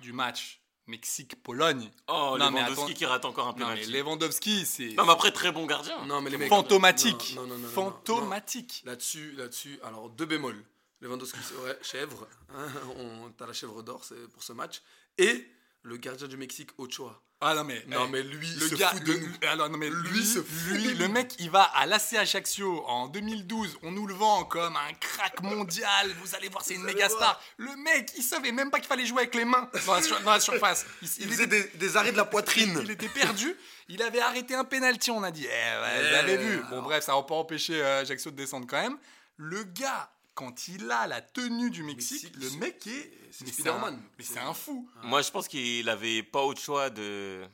Du match Mexique-Pologne. Oh, Non, mais Lewandowski attends- qui rate encore un Non, mais penalty. Lewandowski, c'est. Non, mais après, très bon gardien. Non, mais les mecs. Fantomatique. Non, non. Fantomatique. Là-dessus, là-dessus, alors deux bémols. Lewandowski, c'est vrai, chèvre. Hein, on, t'as la chèvre d'or c'est pour ce match. Et le gardien du Mexique, Ochoa. Ah non mais Non, eh, mais lui, le se gars fout de le- nous. alors non mais Lui lui, se fout lui, de le nous. mec il va à l'AC Ajaccio en 2012 on nous le vend comme un crack mondial. Vous allez voir c'est une Vous méga star. Le mec il savait même pas qu'il fallait jouer avec les mains dans la, sur- dans la surface. Il, Il il faisait était, des, des arrêts de la poitrine. il était perdu. Il avait arrêté un penalty on a dit. Eh ouais, vous Eh, avez vu. bon bref ça va pas empêcher euh, Ajaccio de descendre quand même. Le gars quand il a la tenue du Mexique, Mexique, le mec est c'est mais Spider-Man. mais c'est un fou Moi, je pense qu'il avait pas autre choix de,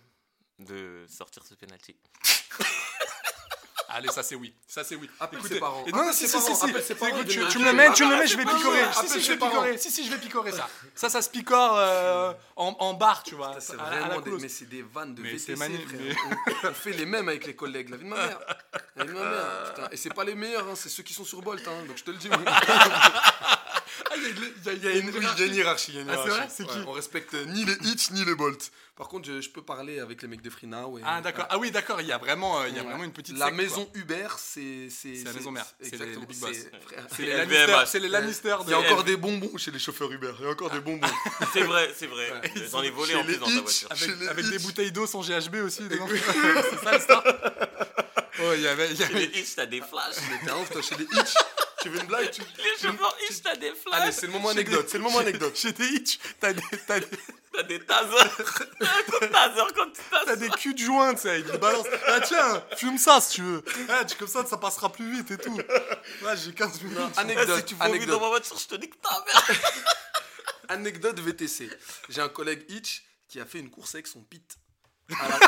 de sortir ce penalty. Allez, ça c'est oui. Ça c'est oui. Appelle ses parents. et non, Appelle si, si, si, si. Écoute, tu, me le mets, tu me le mets, je vais picorer. Si, si, je vais picorer. Si, si, je vais picorer ça. Ça, ça se picore euh, en, en barre, tu vois. C'est vraiment des, mais c'est des vannes de Mais VTC, frère. On, on fait les mêmes avec les collègues, la vie de ma mère. La vie de ma mère, putain. Et c'est pas les meilleurs, hein, c'est ceux qui sont sur Bolt, hein, donc je te le dis. il y a une- hiérarchie. On respecte ni les Hitch ni les Bolt. Par contre, je, je peux parler avec les mecs de Freenow. et- Ah, d'accord. Ah oui, d'accord. Il y a vraiment, euh, il y a Ouais. vraiment une petite La secte, quoi. Maison Uber, c'est. C'est la maison mère. C'est les- les big boss. c'est- les. Lannister. C'est les Lannister. Il y a encore des bonbons chez les chauffeurs Uber. Il y a encore des bonbons. C'est vrai, c'est vrai. Ouais. J'en ai volé Chez en plus les dans ta voiture. Avec, chez les avec des bouteilles d'eau sans GHB aussi. c'est ça l'histoire Oh, il y avait. il y Chez avait- les Hitch, t'as des flashs. Mais t'es ouf, toi, chez les Hitch. Tu veux une blague tu... Les chauffeurs Hitch, t'as des flashs. Allez, c'est le moment anecdote. C'est le moment anecdote. Chez des Hitch, t'as des, t'as des, T'as des tasers. T'as des tasers quand tu T'as tasses. des culs de joint, tu sais, avec une balance. Ah tiens, fume ça si tu veux. Ah, tu- comme ça, ça passera plus vite et tout. Là, j'ai 15 minutes. Ah, Anecdote. Si tu vomis dans anecdote. ma voiture, je te dis que ta mère. Anecdote VTC. J'ai un collègue Hitch qui a fait une course avec son pit. À la-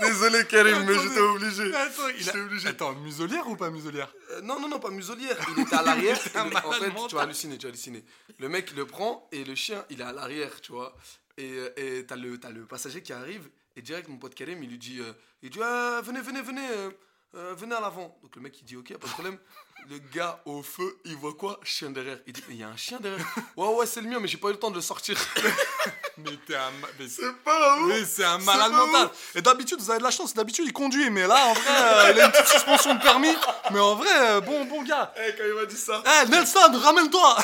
Désolé Karim, mais j'étais obligé. Attends, il a- obligé. Attends, muselière ou pas muselière Euh, non, non, non, pas muselière. Il était à l'arrière. en fait, mental. tu vas halluciner, tu vas halluciner. Le mec il le prend et le chien, il est à l'arrière, tu vois. Et euh, et t'as le, t'as le passager qui arrive et direct, mon pote Karim, il lui dit, euh, il dit Ah, venez, venez, venez, euh, euh, venez à l'avant. Donc le mec il dit ok, pas de problème. Le gars au feu, il voit quoi? Chien derrière. Il dit mais il y a un chien derrière. Ouais, ouais, c'est le mien, mais j'ai pas eu le temps de le sortir. Mais t'es un. Mais c'est pas ouf. mais c'est un malade mental. Et d'habitude, vous avez de la chance. D'habitude, il conduit. Mais là, en vrai, euh, il a une petite suspension de permis. Mais en vrai, euh, bon, bon gars. Eh, quand il m'a dit ça. Eh, Nelson, ramène-toi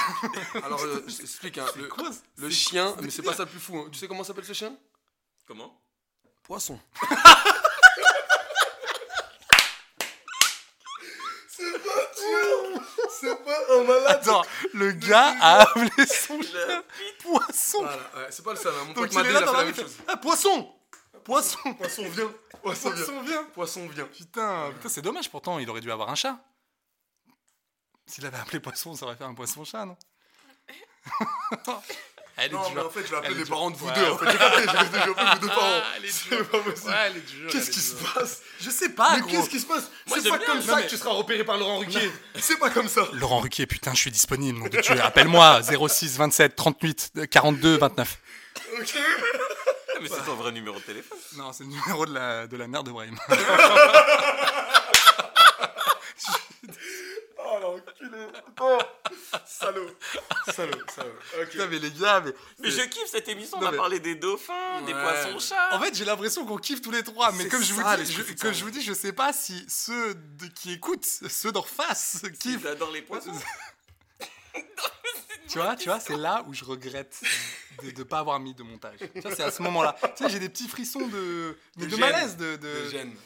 Alors, euh, je t'explique, hein, le, quoi, le c'est- chien, mais c'est pas ça le plus fou. hein. Tu sais comment s'appelle ce chien? Comment? Poisson. C'est pas un malade. Attends, le gars a appelé son chien poisson. Voilà, ouais, c'est pas le seul. hein. Mon Donc pote il est Madé, là il a dans fait la la même chose. Ah, poisson Poisson Poisson vient. Poisson vient. Poisson vient Poisson vient. Putain, putain c'est dommage pourtant, il aurait dû avoir un chat. S'il avait appelé poisson, ça aurait fait un poisson-chat, non? Elle est Non, mais en fait, je vais appeler les parents de vous Ouais. deux. En fait, j'ai capté, j'ai capté, j'ai appelé vos deux parents. C'est pas possible. Ouais, elle est dure, Qu'est-ce qui se passe? Je sais pas, Mais gros. qu'est-ce qui se passe? Moi, C'est j'aime pas bien, comme non, ça mais- que tu seras repéré par Laurent Ruquier. C'est pas comme ça. Laurent Ruquier, putain, je suis disponible. nom de Dieu. Appelle-moi 06 27 38 42 29. Ok. Mais c'est ton vrai numéro de téléphone. Non, c'est le numéro de la, de la mère de Brahim. Oh l'enculé. Oh, salaud. Salaud, salaud. Ok. Putain, mais les gars, mais. Mais je kiffe cette émission, on va mais- parler des dauphins, des Ouais. poissons-chats. En fait, j'ai l'impression qu'on kiffe tous les trois, mais C'est comme je vous ça, dis, je, de que ça. je vous dis, je sais pas si ceux de- qui écoutent, ceux d'en face kiffent. Ils adorent les poissons. Tu vois, tu vois, c'est là où je regrette de ne pas avoir mis de montage. Tu vois, c'est à ce moment-là. Tu sais, j'ai des petits frissons de, mais De de, gêne. malaise, de, de- De gêne.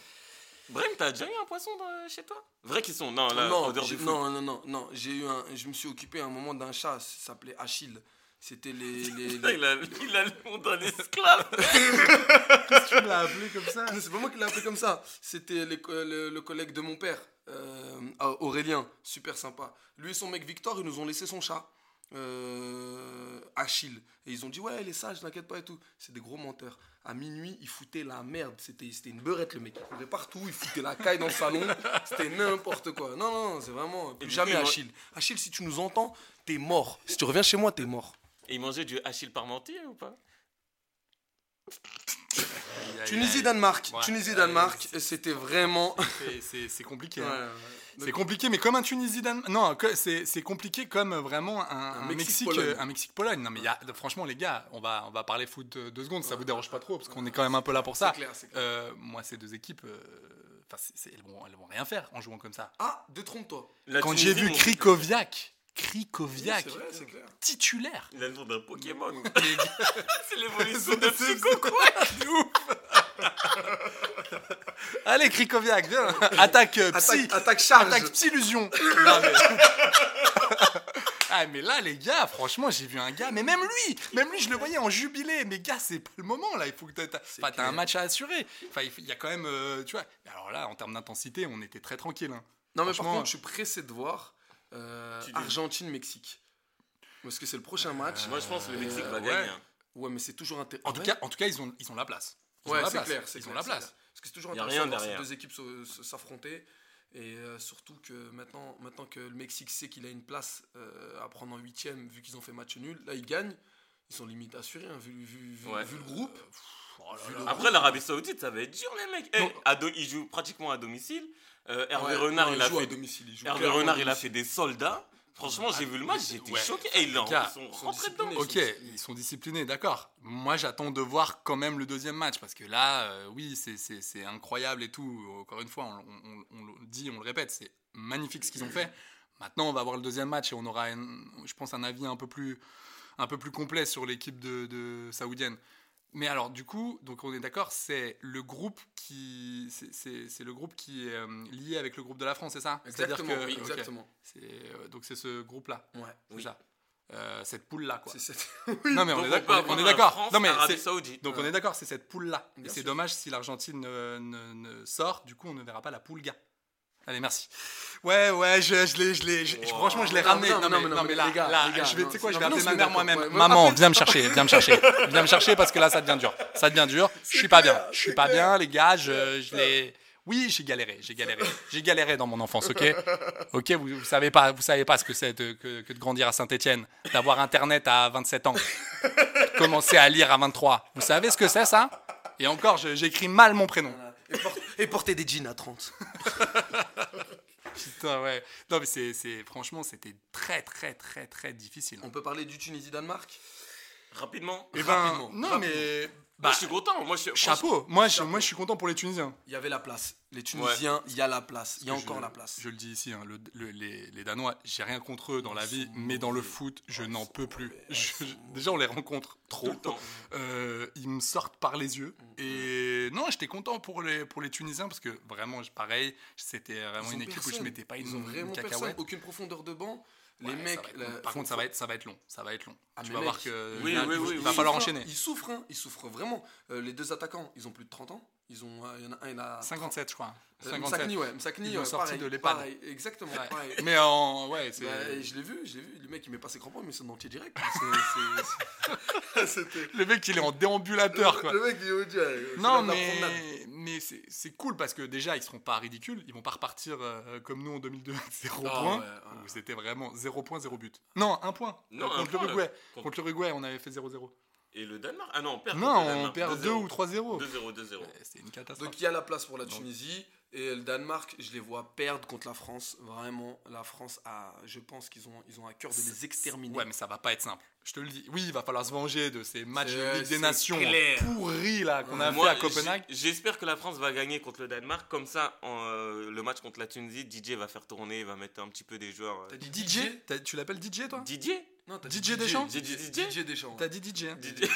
Brem, t'as déjà eu un poisson dans- chez toi? Vrai qu'ils sont. Non, là, non, j'ai- non, non, non, non. J'ai eu un, je me suis occupé à un moment d'un chat, ça s'appelait Achille. C'était les, les, Putain, les- il a, il a le nom d'un esclave. Tu l'as appelé comme ça? C'est pas moi qui l'ai appelé comme ça. C'était les co- le, le collègue de mon père, euh, Aurélien, super sympa. Lui et son mec Victor, ils nous ont laissé son chat, euh, Achille. Et ils ont dit ouais, il est sage, t'inquiète pas et tout. C'est des gros menteurs. À minuit, il foutait la merde. C'était c'était une beurette le mec. Il courait partout, il foutait la caille dans le salon. C'était n'importe quoi. Non, non, non, c'est vraiment plus jamais Achille. Achille, si tu nous entends, t'es mort. Si tu reviens chez moi, t'es mort. Et il mangeait du Achille parmentier ou pas? Tunisie-Danemark. Ouais. Tunisie-Danemark, c'était vraiment. C'est- compliqué. Ouais, hein. ouais. C'est compliqué, mais comme un Tunisie Dan- Non, c'est compliqué comme vraiment un, un Mexique, Mexique-Pologne. euh, un Mexique-Pologne. Non, mais il y a, franchement, les gars, on va, on va parler foot deux secondes, ça vous dérange pas trop, parce qu'on est quand même un peu là pour ça. C'est clair, c'est clair. Euh, moi, ces deux équipes, euh, enfin, elles, vont, elles vont rien faire en jouant comme ça. Ah, détrompe-toi. Quand j'ai vu Krikoviak, Krikoviak, titulaire. Il a le nom d'un Pokémon. C'est l'évolution de Psycho, quoi. de ouf. Allez, Krikoviak, viens. Attaque euh, psy. Attaque, attaque charge. Attaque Psyllusion. Non, mais... ah mais là les gars, franchement j'ai vu un gars, mais même lui, même lui je le voyais en jubilé. Mais gars c'est pas le moment là, il faut que t'as, t'as- enfin, t'as un match à assurer. Enfin il y a quand même, euh, tu vois. Mais Alors là en termes d'intensité on était très tranquille. hein. Non, mais par contre, je suis pressé de voir euh, Argentine-Mexique. Parce que c'est le prochain match. Moi, je pense que le Mexique va ouais. gagner. hein. Ouais, mais c'est toujours intéressant. En tout cas, en tout cas ils ont, ils ont la place. Ils ouais, c'est place. clair. Ils ont la place. clair. Parce que c'est toujours intéressant rien de voir ces deux équipes s'affronter. Et euh, surtout que maintenant, maintenant que le Mexique sait qu'il a une place euh, à prendre en huitième, vu qu'ils ont fait match nul, là ils gagnent. Ils sont limite assurés, hein, vu, vu, vu, Ouais. vu le groupe. Vu le Après, l'Arabie Saoudite, ça va être dur, les mecs. Eh, do- ils jouent pratiquement à domicile. Euh, Hervé Ouais, Renard, non, il ils a à fait. domicile, jouent Hervé Renard, il a fait des soldats. Franchement, j'ai vu le match, j'étais Ouais. choqué. Et ils, ils sont rentrés dedans. disciplinés. Ok, ils sont disciplinés, d'accord. Moi, j'attends de voir quand même le deuxième match parce que là, euh, oui, c'est- incroyable et tout. Encore une fois, on, on- on le dit, on le répète, c'est magnifique ce qu'ils ont fait. Maintenant, on va voir le deuxième match et on aura, une- je pense, un avis un peu plus, un peu plus complet sur l'équipe de, de saoudienne. Mais alors, du coup, donc on est d'accord, c'est le groupe qui, c'est- c'est c'est le groupe qui est euh, lié avec le groupe de la France, c'est ça? Exactement, que- oui, exactement. C'est, euh, donc c'est ce groupe-là, Ouais. c'est ça. Euh, cette poule-là, quoi. C'est cette- Non mais on est on d'ac- peut on est, d'accord. Non mais c'est- donc on est d'accord, c'est cette poule là. Et Bien c'est sûr. dommage si l'Argentine ne, ne- ne sort, du coup on ne verra pas la poule gars. Allez merci. Ouais ouais, je, je l'ai, je l'ai, je- franchement je l'ai ramené. non, Non, non, mais, non, mais mais là, les gars, là, les gars, je vais, tu sais quoi, je vais appeler ma mère moi-même. ouais, Maman, viens me chercher, viens me chercher, viens me chercher parce que là ça devient dur. Ça devient dur. Je suis pas bien, je suis pas bien les gars. Je, je l'ai. Oui, j'ai galéré, j'ai galéré, j'ai galéré dans mon enfance, ok, ok. Vous, vous savez pas, vous savez pas ce que c'est de, que, que de grandir à Saint-Étienne, d'avoir internet à 27 ans, commencer à lire à 23. Vous savez ce que c'est ça? Et encore, j'écris mal mon prénom. Et, por- et porter des jeans à 30. Putain, ouais. Non, mais c'est, franchement, c'était très, très, très, très difficile. On peut parler du Tunisie-Danemark? Rapidement. Eh ben, Rapidement, non, rapidement. mais Moi, je suis content. Moi, je, Chapeau. Moi, je, moi, je suis content pour les Tunisiens. Il y avait la place. Les Tunisiens, il y a la place. Il y a encore je, la place. Je le dis ici, hein, le- le- les, les Danois, j'ai rien contre eux dans la vie, mais dans le foot, je n'en peux plus. Je- je- déjà, on les rencontre trop. Tout le temps. Euh, ils me sortent par les yeux. Et non, j'étais content pour les, pour les Tunisiens parce que vraiment, pareil, c'était vraiment Ils une ont équipe où je personne. mettais pas une, Ils ont une vraiment personne. cacahuète. Aucune profondeur de banc. Ouais, les ça mecs. va être là. Par contre, ça va être, ça va être long. Ça va être long. Ah, tu vas mec, voir que oui, il va, oui, oui, il va falloir enchaîner. Ils souffrent, hein. ils souffrent vraiment. Euh, les deux attaquants, ils ont plus de 30 ans. Ils ont, euh, il y en a un, il a 57, je crois. Euh, 57. Msakni, ouais, Msakni, Ils l'ont ouais, sorti pareil, de l'EHPAD. pareil, exactement, Ouais. pareil. Mais en, ouais, c'est. Bah, je l'ai vu, je l'ai vu. Le mec, il met pas ses crampons, il met son dentier direct. C'est- c'est- C'était. Le mec, il est en déambulateur, quoi. Le mec, il est au. Non, mais, mais c'est c'est cool parce que déjà, ils seront pas ridicules. Ils vont pas repartir euh, comme nous en 2002, 0 Ah point. ouais, ouais. où C'était vraiment 0 point, 0 but. Non, 1 point. Non, un contre point, l'Uruguay. Contre- l'Uruguay, on avait fait 0-0. Et le Danemark? Ah non, on perd. Non, on perd 2 2-0. ou 3-0. 2-0, 2-0. Ouais, C'était une catastrophe. Donc il y a la place pour la Tunisie et le Danemark, je les vois perdre contre la France. Vraiment, la France a, je pense qu'ils ont, ils ont à cœur de les exterminer. Ouais, mais ça va pas être simple. Je te le dis. Oui, il va falloir se venger de ces matchs de Ligue des Nations clair. pourris là qu'on a Moi, fait à Copenhague. J'espère que la France va gagner contre le Danemark. Comme ça, en, euh, le match contre la Tunisie, DJ va faire tourner, il va mettre un petit peu des joueurs. euh, T'as dit DJ, T'as- tu l'appelles DJ toi? Didier? Non, t'as DJ dit Deschamps DJ, DJ DJ Deschamps. T'as dit DJ. hein Didier.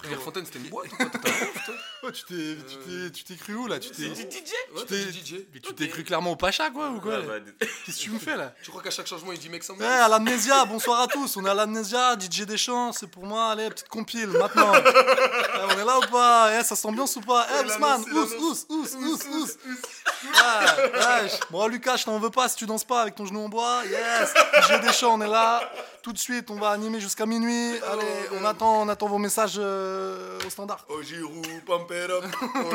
Clairefontaine, c'était une boîte T'as un ouf, toi Oh, tu t'es, tu t'es, tu t'es cru où là Tu t'es, DJ Ouais, tu t'as t'es, DJ. mais tu t'es cru clairement au Pacha quoi ou quoi Ouais, bah, Qu'est-ce que tu me fais là Tu crois qu'à chaque changement, il dit mec sans Eh, à l'amnésia, bonsoir à tous. On est à l'amnésia, DJ Deschamps, c'est pour moi. Allez, petite compile maintenant. Eh, on est là ou pas? Eh, ça s'ambiance ou pas? Eh, Ousmane, ous, ous, ous, ous, ous. Ah, ouais, Bon, Lucas, je t'en veux pas si tu danses pas avec ton genou en bois. Yes, DJ Deschamps, on est là. Tout de suite, on va animer jusqu'à minuit. Allez, on attend, on attend vos messages euh, au standard. Oh Giroud. Oh. Oh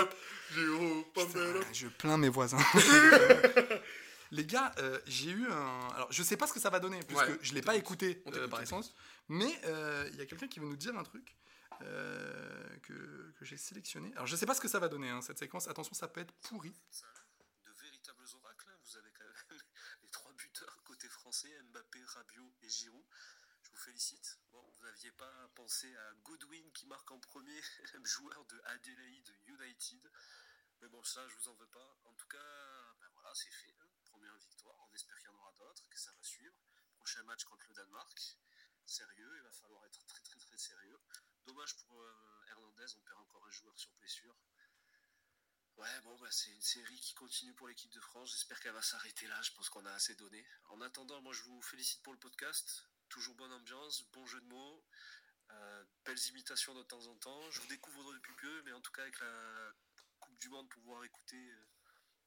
up. Giroud, pump it up. Je plains mes voisins. Les gars, euh, j'ai eu un. Alors, je sais pas ce que ça va donner, puisque Ouais, je l'ai pas écouté On euh, par essence. Mais euh, il y a quelqu'un qui veut nous dire un truc euh, que, que j'ai sélectionné. Alors, je sais pas ce que ça va donner, hein, cette séquence. Attention, ça peut être pourri. de véritables oracles. hein. Vous avez quand même les trois buteurs côté français, Mbappé, Rabiot et Giroud. Je vous félicite. Bon, vous n'aviez pas pensé à Goodwin qui marque en premier, joueur de Adelaide United. Mais bon, ça, je vous en veux pas. En tout cas, ben voilà, c'est fait. Première victoire. On espère qu'il y en aura d'autres, que ça va suivre. Prochain match contre le Danemark. Sérieux, il va falloir être très très très sérieux. Dommage pour euh, Hernandez, on perd encore un joueur sur blessure. Ouais, bon, bah, c'est une série qui continue pour l'équipe de France. J'espère qu'elle va s'arrêter là. Je pense qu'on a assez donné. En attendant, moi, je vous félicite pour le podcast. Toujours bonne ambiance, bon jeu de mots, euh, belles imitations de temps en temps. Je vous découvre depuis peu, mais en tout cas, avec la Coupe du Monde, pouvoir écouter euh,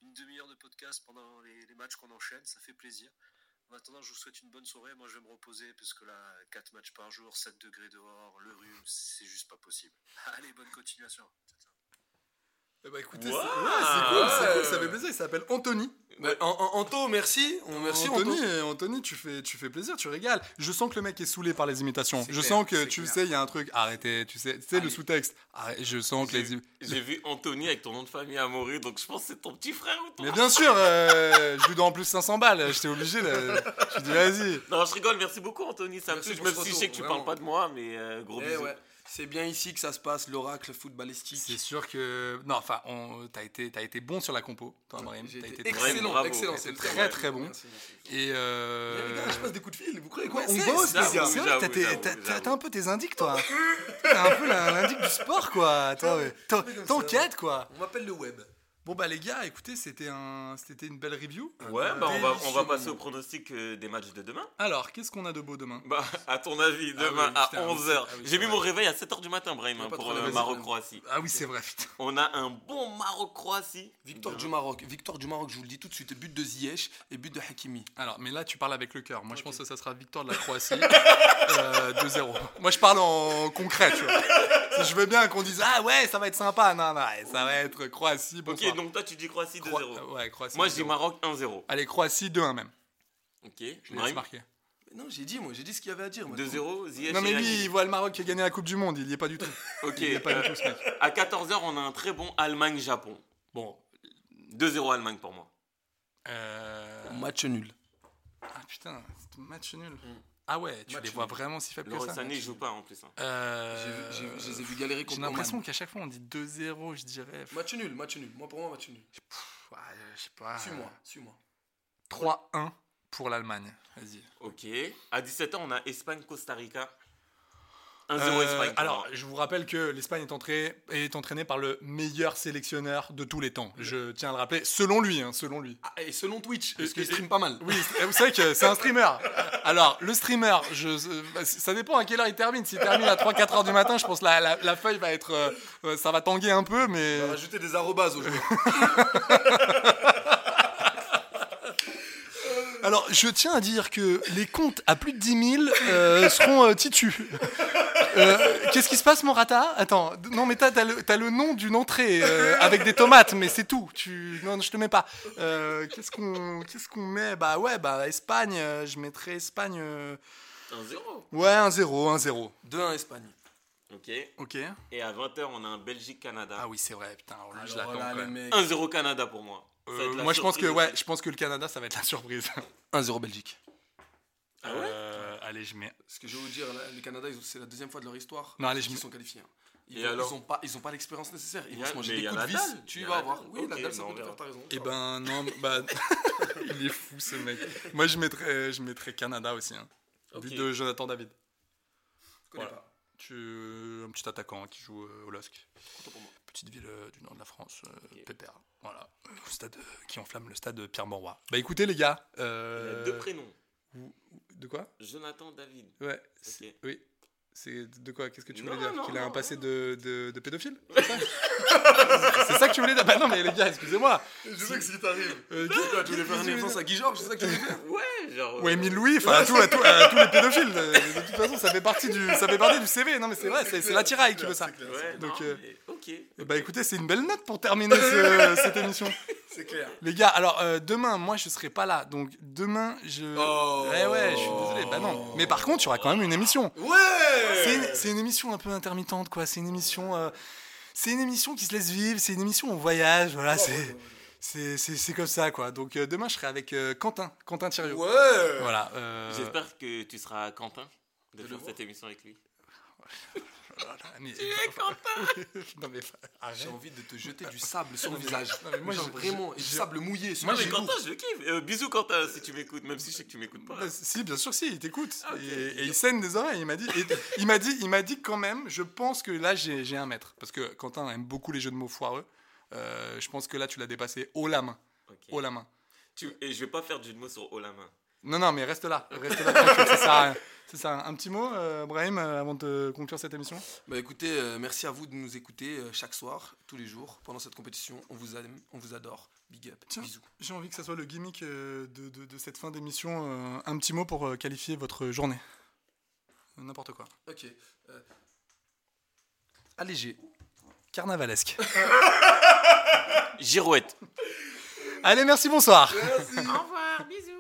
une demi-heure de podcast pendant les, les matchs qu'on enchaîne, ça fait plaisir. En attendant, je vous souhaite une bonne soirée. Moi, je vais me reposer parce que là, 4 matchs par jour, 7 degrés dehors, le rhume, c'est juste pas possible. Allez, bonne continuation. Ciao, ciao. Eh bah, écoutez, Wow. c'est ouais, cool, c'est cool, ça fait plaisir. Il s'appelle Anthony. An- Anto, merci. On- Merci Anthony, Anto. Anthony, tu fais, tu fais plaisir, tu régales. Je sens que le mec est saoulé par les imitations. Je clair, sens que tu clair. sais, il y a un truc. Arrêtez, tu sais, tu sais le sous-texte. Je sens que les. J'ai j'ai vu Anthony avec ton nom de famille à mourir, donc je pense que c'est ton petit frère ou ton Mais bien sûr, euh, je lui dois en plus 500 balles. J'étais obligé. Là. Je dis vas-y. Non, je rigole, merci beaucoup Anthony, ça me touche, même si je sais que tu vraiment. parles pas de moi, mais euh, gros Eh bisous. ouais, c'est bien ici que ça se passe, l'oracle footballistique. C'est sûr que non, enfin, on- t'as été, été bon sur la compo, toi, Mariam. T'as été excellent, bravo. excellent. C'est très, très bon. Merci, merci. Et euh... Les gars, je passe des coups de fil. Vous croyez quoi? Ouais, On bosse, c'est- les gars. C'est vrai que t'as un peu tes indices, toi. T'as un peu l'indique du sport, quoi. T'enquêtes, quoi. On m'appelle le web. Bon, bah, les gars, écoutez, c'était un... c'était une belle review. Ouais, bah on va, on va Délicieux passer au pronostic euh, des matchs de demain. Alors, qu'est-ce qu'on a de beau demain? Bah, à ton avis, Ah demain oui, à putain, oui, 11h. c'est- ah oui, J'ai c'est mis vrai. mon réveil à 7h du matin, Brahim, hein, pas pour trop le Maroc-Croatie. Ah oui, c'est vrai, putain. On a un bon Maroc-Croatie. Victoire du Maroc. Victoire du Maroc, je vous le dis tout de suite. But de Ziyech et but de Hakimi. Alors, mais là, tu parles avec le cœur. Moi, je pense que ça sera victoire de la Croatie. euh, 2-0. Moi, je parle en concret, tu vois. Si je veux bien qu'on dise, ah ouais, ça va être sympa. Non, non, ça va être Croatie. bonsoir. Ok, donc toi tu dis Croatie 2-0. Croi- euh, ouais, Croatie. Moi je dis 2-0. Maroc 1-0. Allez, Croatie 2-1 même. Ok, Je laisse marquer. Non, j'ai dit, moi, j'ai dit ce qu'il y avait à dire. moi. 2-0, Ziyech Non, mais lui, il voit le Maroc qui a gagné la Coupe du Monde. Il y est pas du tout. Ok, Il y est pas euh, du tout, ce mec. à 14h on a un très bon Allemagne-Japon. Bon. 2-0 Allemagne pour moi. Euh... Match nul. Ah putain, c'est un match nul. Ah ouais, tu Match les vois nul. vraiment si faibles Le que ça Rossani, il joue pas en plus. hein. Euh, J'ai vu- j'ai je les ai vus galérer J'ai contre l'impression Oman. qu'à chaque fois on dit 2-0, je dirais. Match nul, match nul. Moi, pour moi, match nul. Ouais, je sais pas. Suis-moi, suis-moi. 3-1 pour l'Allemagne. Vas-y. Ok. À 17 ans, on a Espagne-Costa Rica. 1-0 Euh, Espagne. alors, je vous rappelle que l'Espagne est, entrée- est entraînée par le meilleur sélectionneur de tous les temps. Je tiens à le rappeler, selon lui, hein, selon lui. Ah, et selon Twitch, parce qu'il stream pas mal. Oui, vous savez que c'est un streamer. Alors, le streamer, je, euh, ça dépend à quelle heure il termine. S'il termine à 3-4 heures du matin, je pense que la, la, la feuille va être. euh, ça va tanguer un peu, mais. On va rajouter des arrobases au jeu. Alors, je tiens à dire que les comptes à plus de 10 000 euh, seront euh, titus. Euh, Qu'est-ce qui se passe, Morata? Attends, d- non, mais t'as le, le nom d'une entrée euh, avec des tomates, mais c'est tout. Tu... Non, je te mets pas. Euh, Qu'est-ce qu'on qu'est-ce qu'on met? Bah ouais, bah Espagne, euh, je mettrais Espagne. euh, 1-0. Ouais, 1-0, 1-0. 2-1 Espagne. Ok. Ok. Et à 20h, on a un Belgique-Canada. Ah oui, c'est vrai, putain, alors lui, je l'attends là, quand les même. mecs. 1-0 Canada pour moi. Euh, moi, je pense que ouais, je pense que le Canada, ça va être la surprise. 1-0 Belgique. Ah ouais Euh, allez, je mets. Ce que je vais vous dire, le Canada, c'est la deuxième fois de leur histoire Non, allez, je qu'ils mets- sont qualifiés. hein. Ils Et vont- alors ils ont pas, ils ont pas l'expérience nécessaire. Ils vont a- se manger mais des coups de la vis. Tu vas voir. Oui, la dalle, ça peut faire. T'as raison. Eh ben non, bah il est fou ce mec. Moi je mettrais, je mettrais Canada aussi. Hein. But de Jonathan David. Je connais Voilà. pas. Tu, un petit attaquant qui joue euh, au LOSC. Petite ville euh, du nord de la France, euh, Pépère. Voilà. Au stade euh, qui enflamme le stade Pierre Mauroy. Bah écoutez les gars. Il y euh, a deux prénoms. Vous- de quoi? Jonathan David. Ouais. Oui. C'est de quoi? Qu'est-ce que tu Non, voulais dire? Qu'il a un passé de, de, de pédophile? C'est ça? Que tu voulais dire? Bah non mais les gars, excusez-moi. Je sais que si t'arrives. Euh, Tu voulais faire une référence à Guy Georges, c'est ça que tu voulais faire? Ouais, genre. Ou euh, Émile Louis, enfin à, tout- à tout- à tous les pédophiles. De, de toute façon, ça fait partie du, ça fait partie du CV. Non mais c'est vrai, c'est c'est l'attirail qui veut ça. Ouais, Donc, non, euh, mais ok. Eh Bah écoutez, c'est une belle note pour terminer ce- cette émission. C'est clair. Les gars, alors euh, demain, moi je serai pas là, donc demain je. Oh. Ouais ouais, je suis désolé. Bah non. Mais par contre, il y aura quand même une émission. Ouais C'est une, c'est une émission un peu intermittente, quoi. C'est une émission. euh, c'est une émission qui se laisse vivre. C'est une émission où on voyage. Voilà, c'est. C'est, c'est, c'est comme ça, quoi. Donc euh, demain, je serai avec euh, Quentin, Quentin Thiriot. Ouais Voilà. euh, J'espère que tu seras content de faire cette émission avec lui. mais- non mais arrête. J'ai envie de te jeter du sable sur le visage. non, mais moi, Genre vraiment, du sable mouillé sur Moi, j'ai. Quentin, je le kiffe. Euh, bisous, Quentin, si tu m'écoutes, même si je sais que tu m'écoutes pas. Bah, si, bien sûr, si, il t'écoute. Ah. Et, et il saigne des oreilles. Il m'a dit, et il m'a dit, il m'a dit quand même, je pense que là, j'ai, j'ai un maître. Parce que Quentin aime beaucoup les jeux de mots foireux. Euh, je pense que là, tu l'as dépassé haut la main. Ok. Haut la main. Tu- Et je vais pas faire du mot sur haut la main. Non, non, mais reste là. Reste là. tranquille, ça sert à rien. C'est ça. Un petit mot, euh, Brahim, euh, avant de conclure cette émission? Bah écoutez, euh, merci à vous de nous écouter euh, chaque soir, tous les jours, pendant cette compétition. On vous aime, on vous adore. Big up. Tiens, Bisous. j'ai envie que ça soit le gimmick euh, de, de- de cette fin d'émission. euh, un petit mot pour euh, qualifier votre journée. N'importe quoi. Ok. euh, Allégé. Carnavalesque. Girouette. Allez, merci, bonsoir. Au revoir, bisous.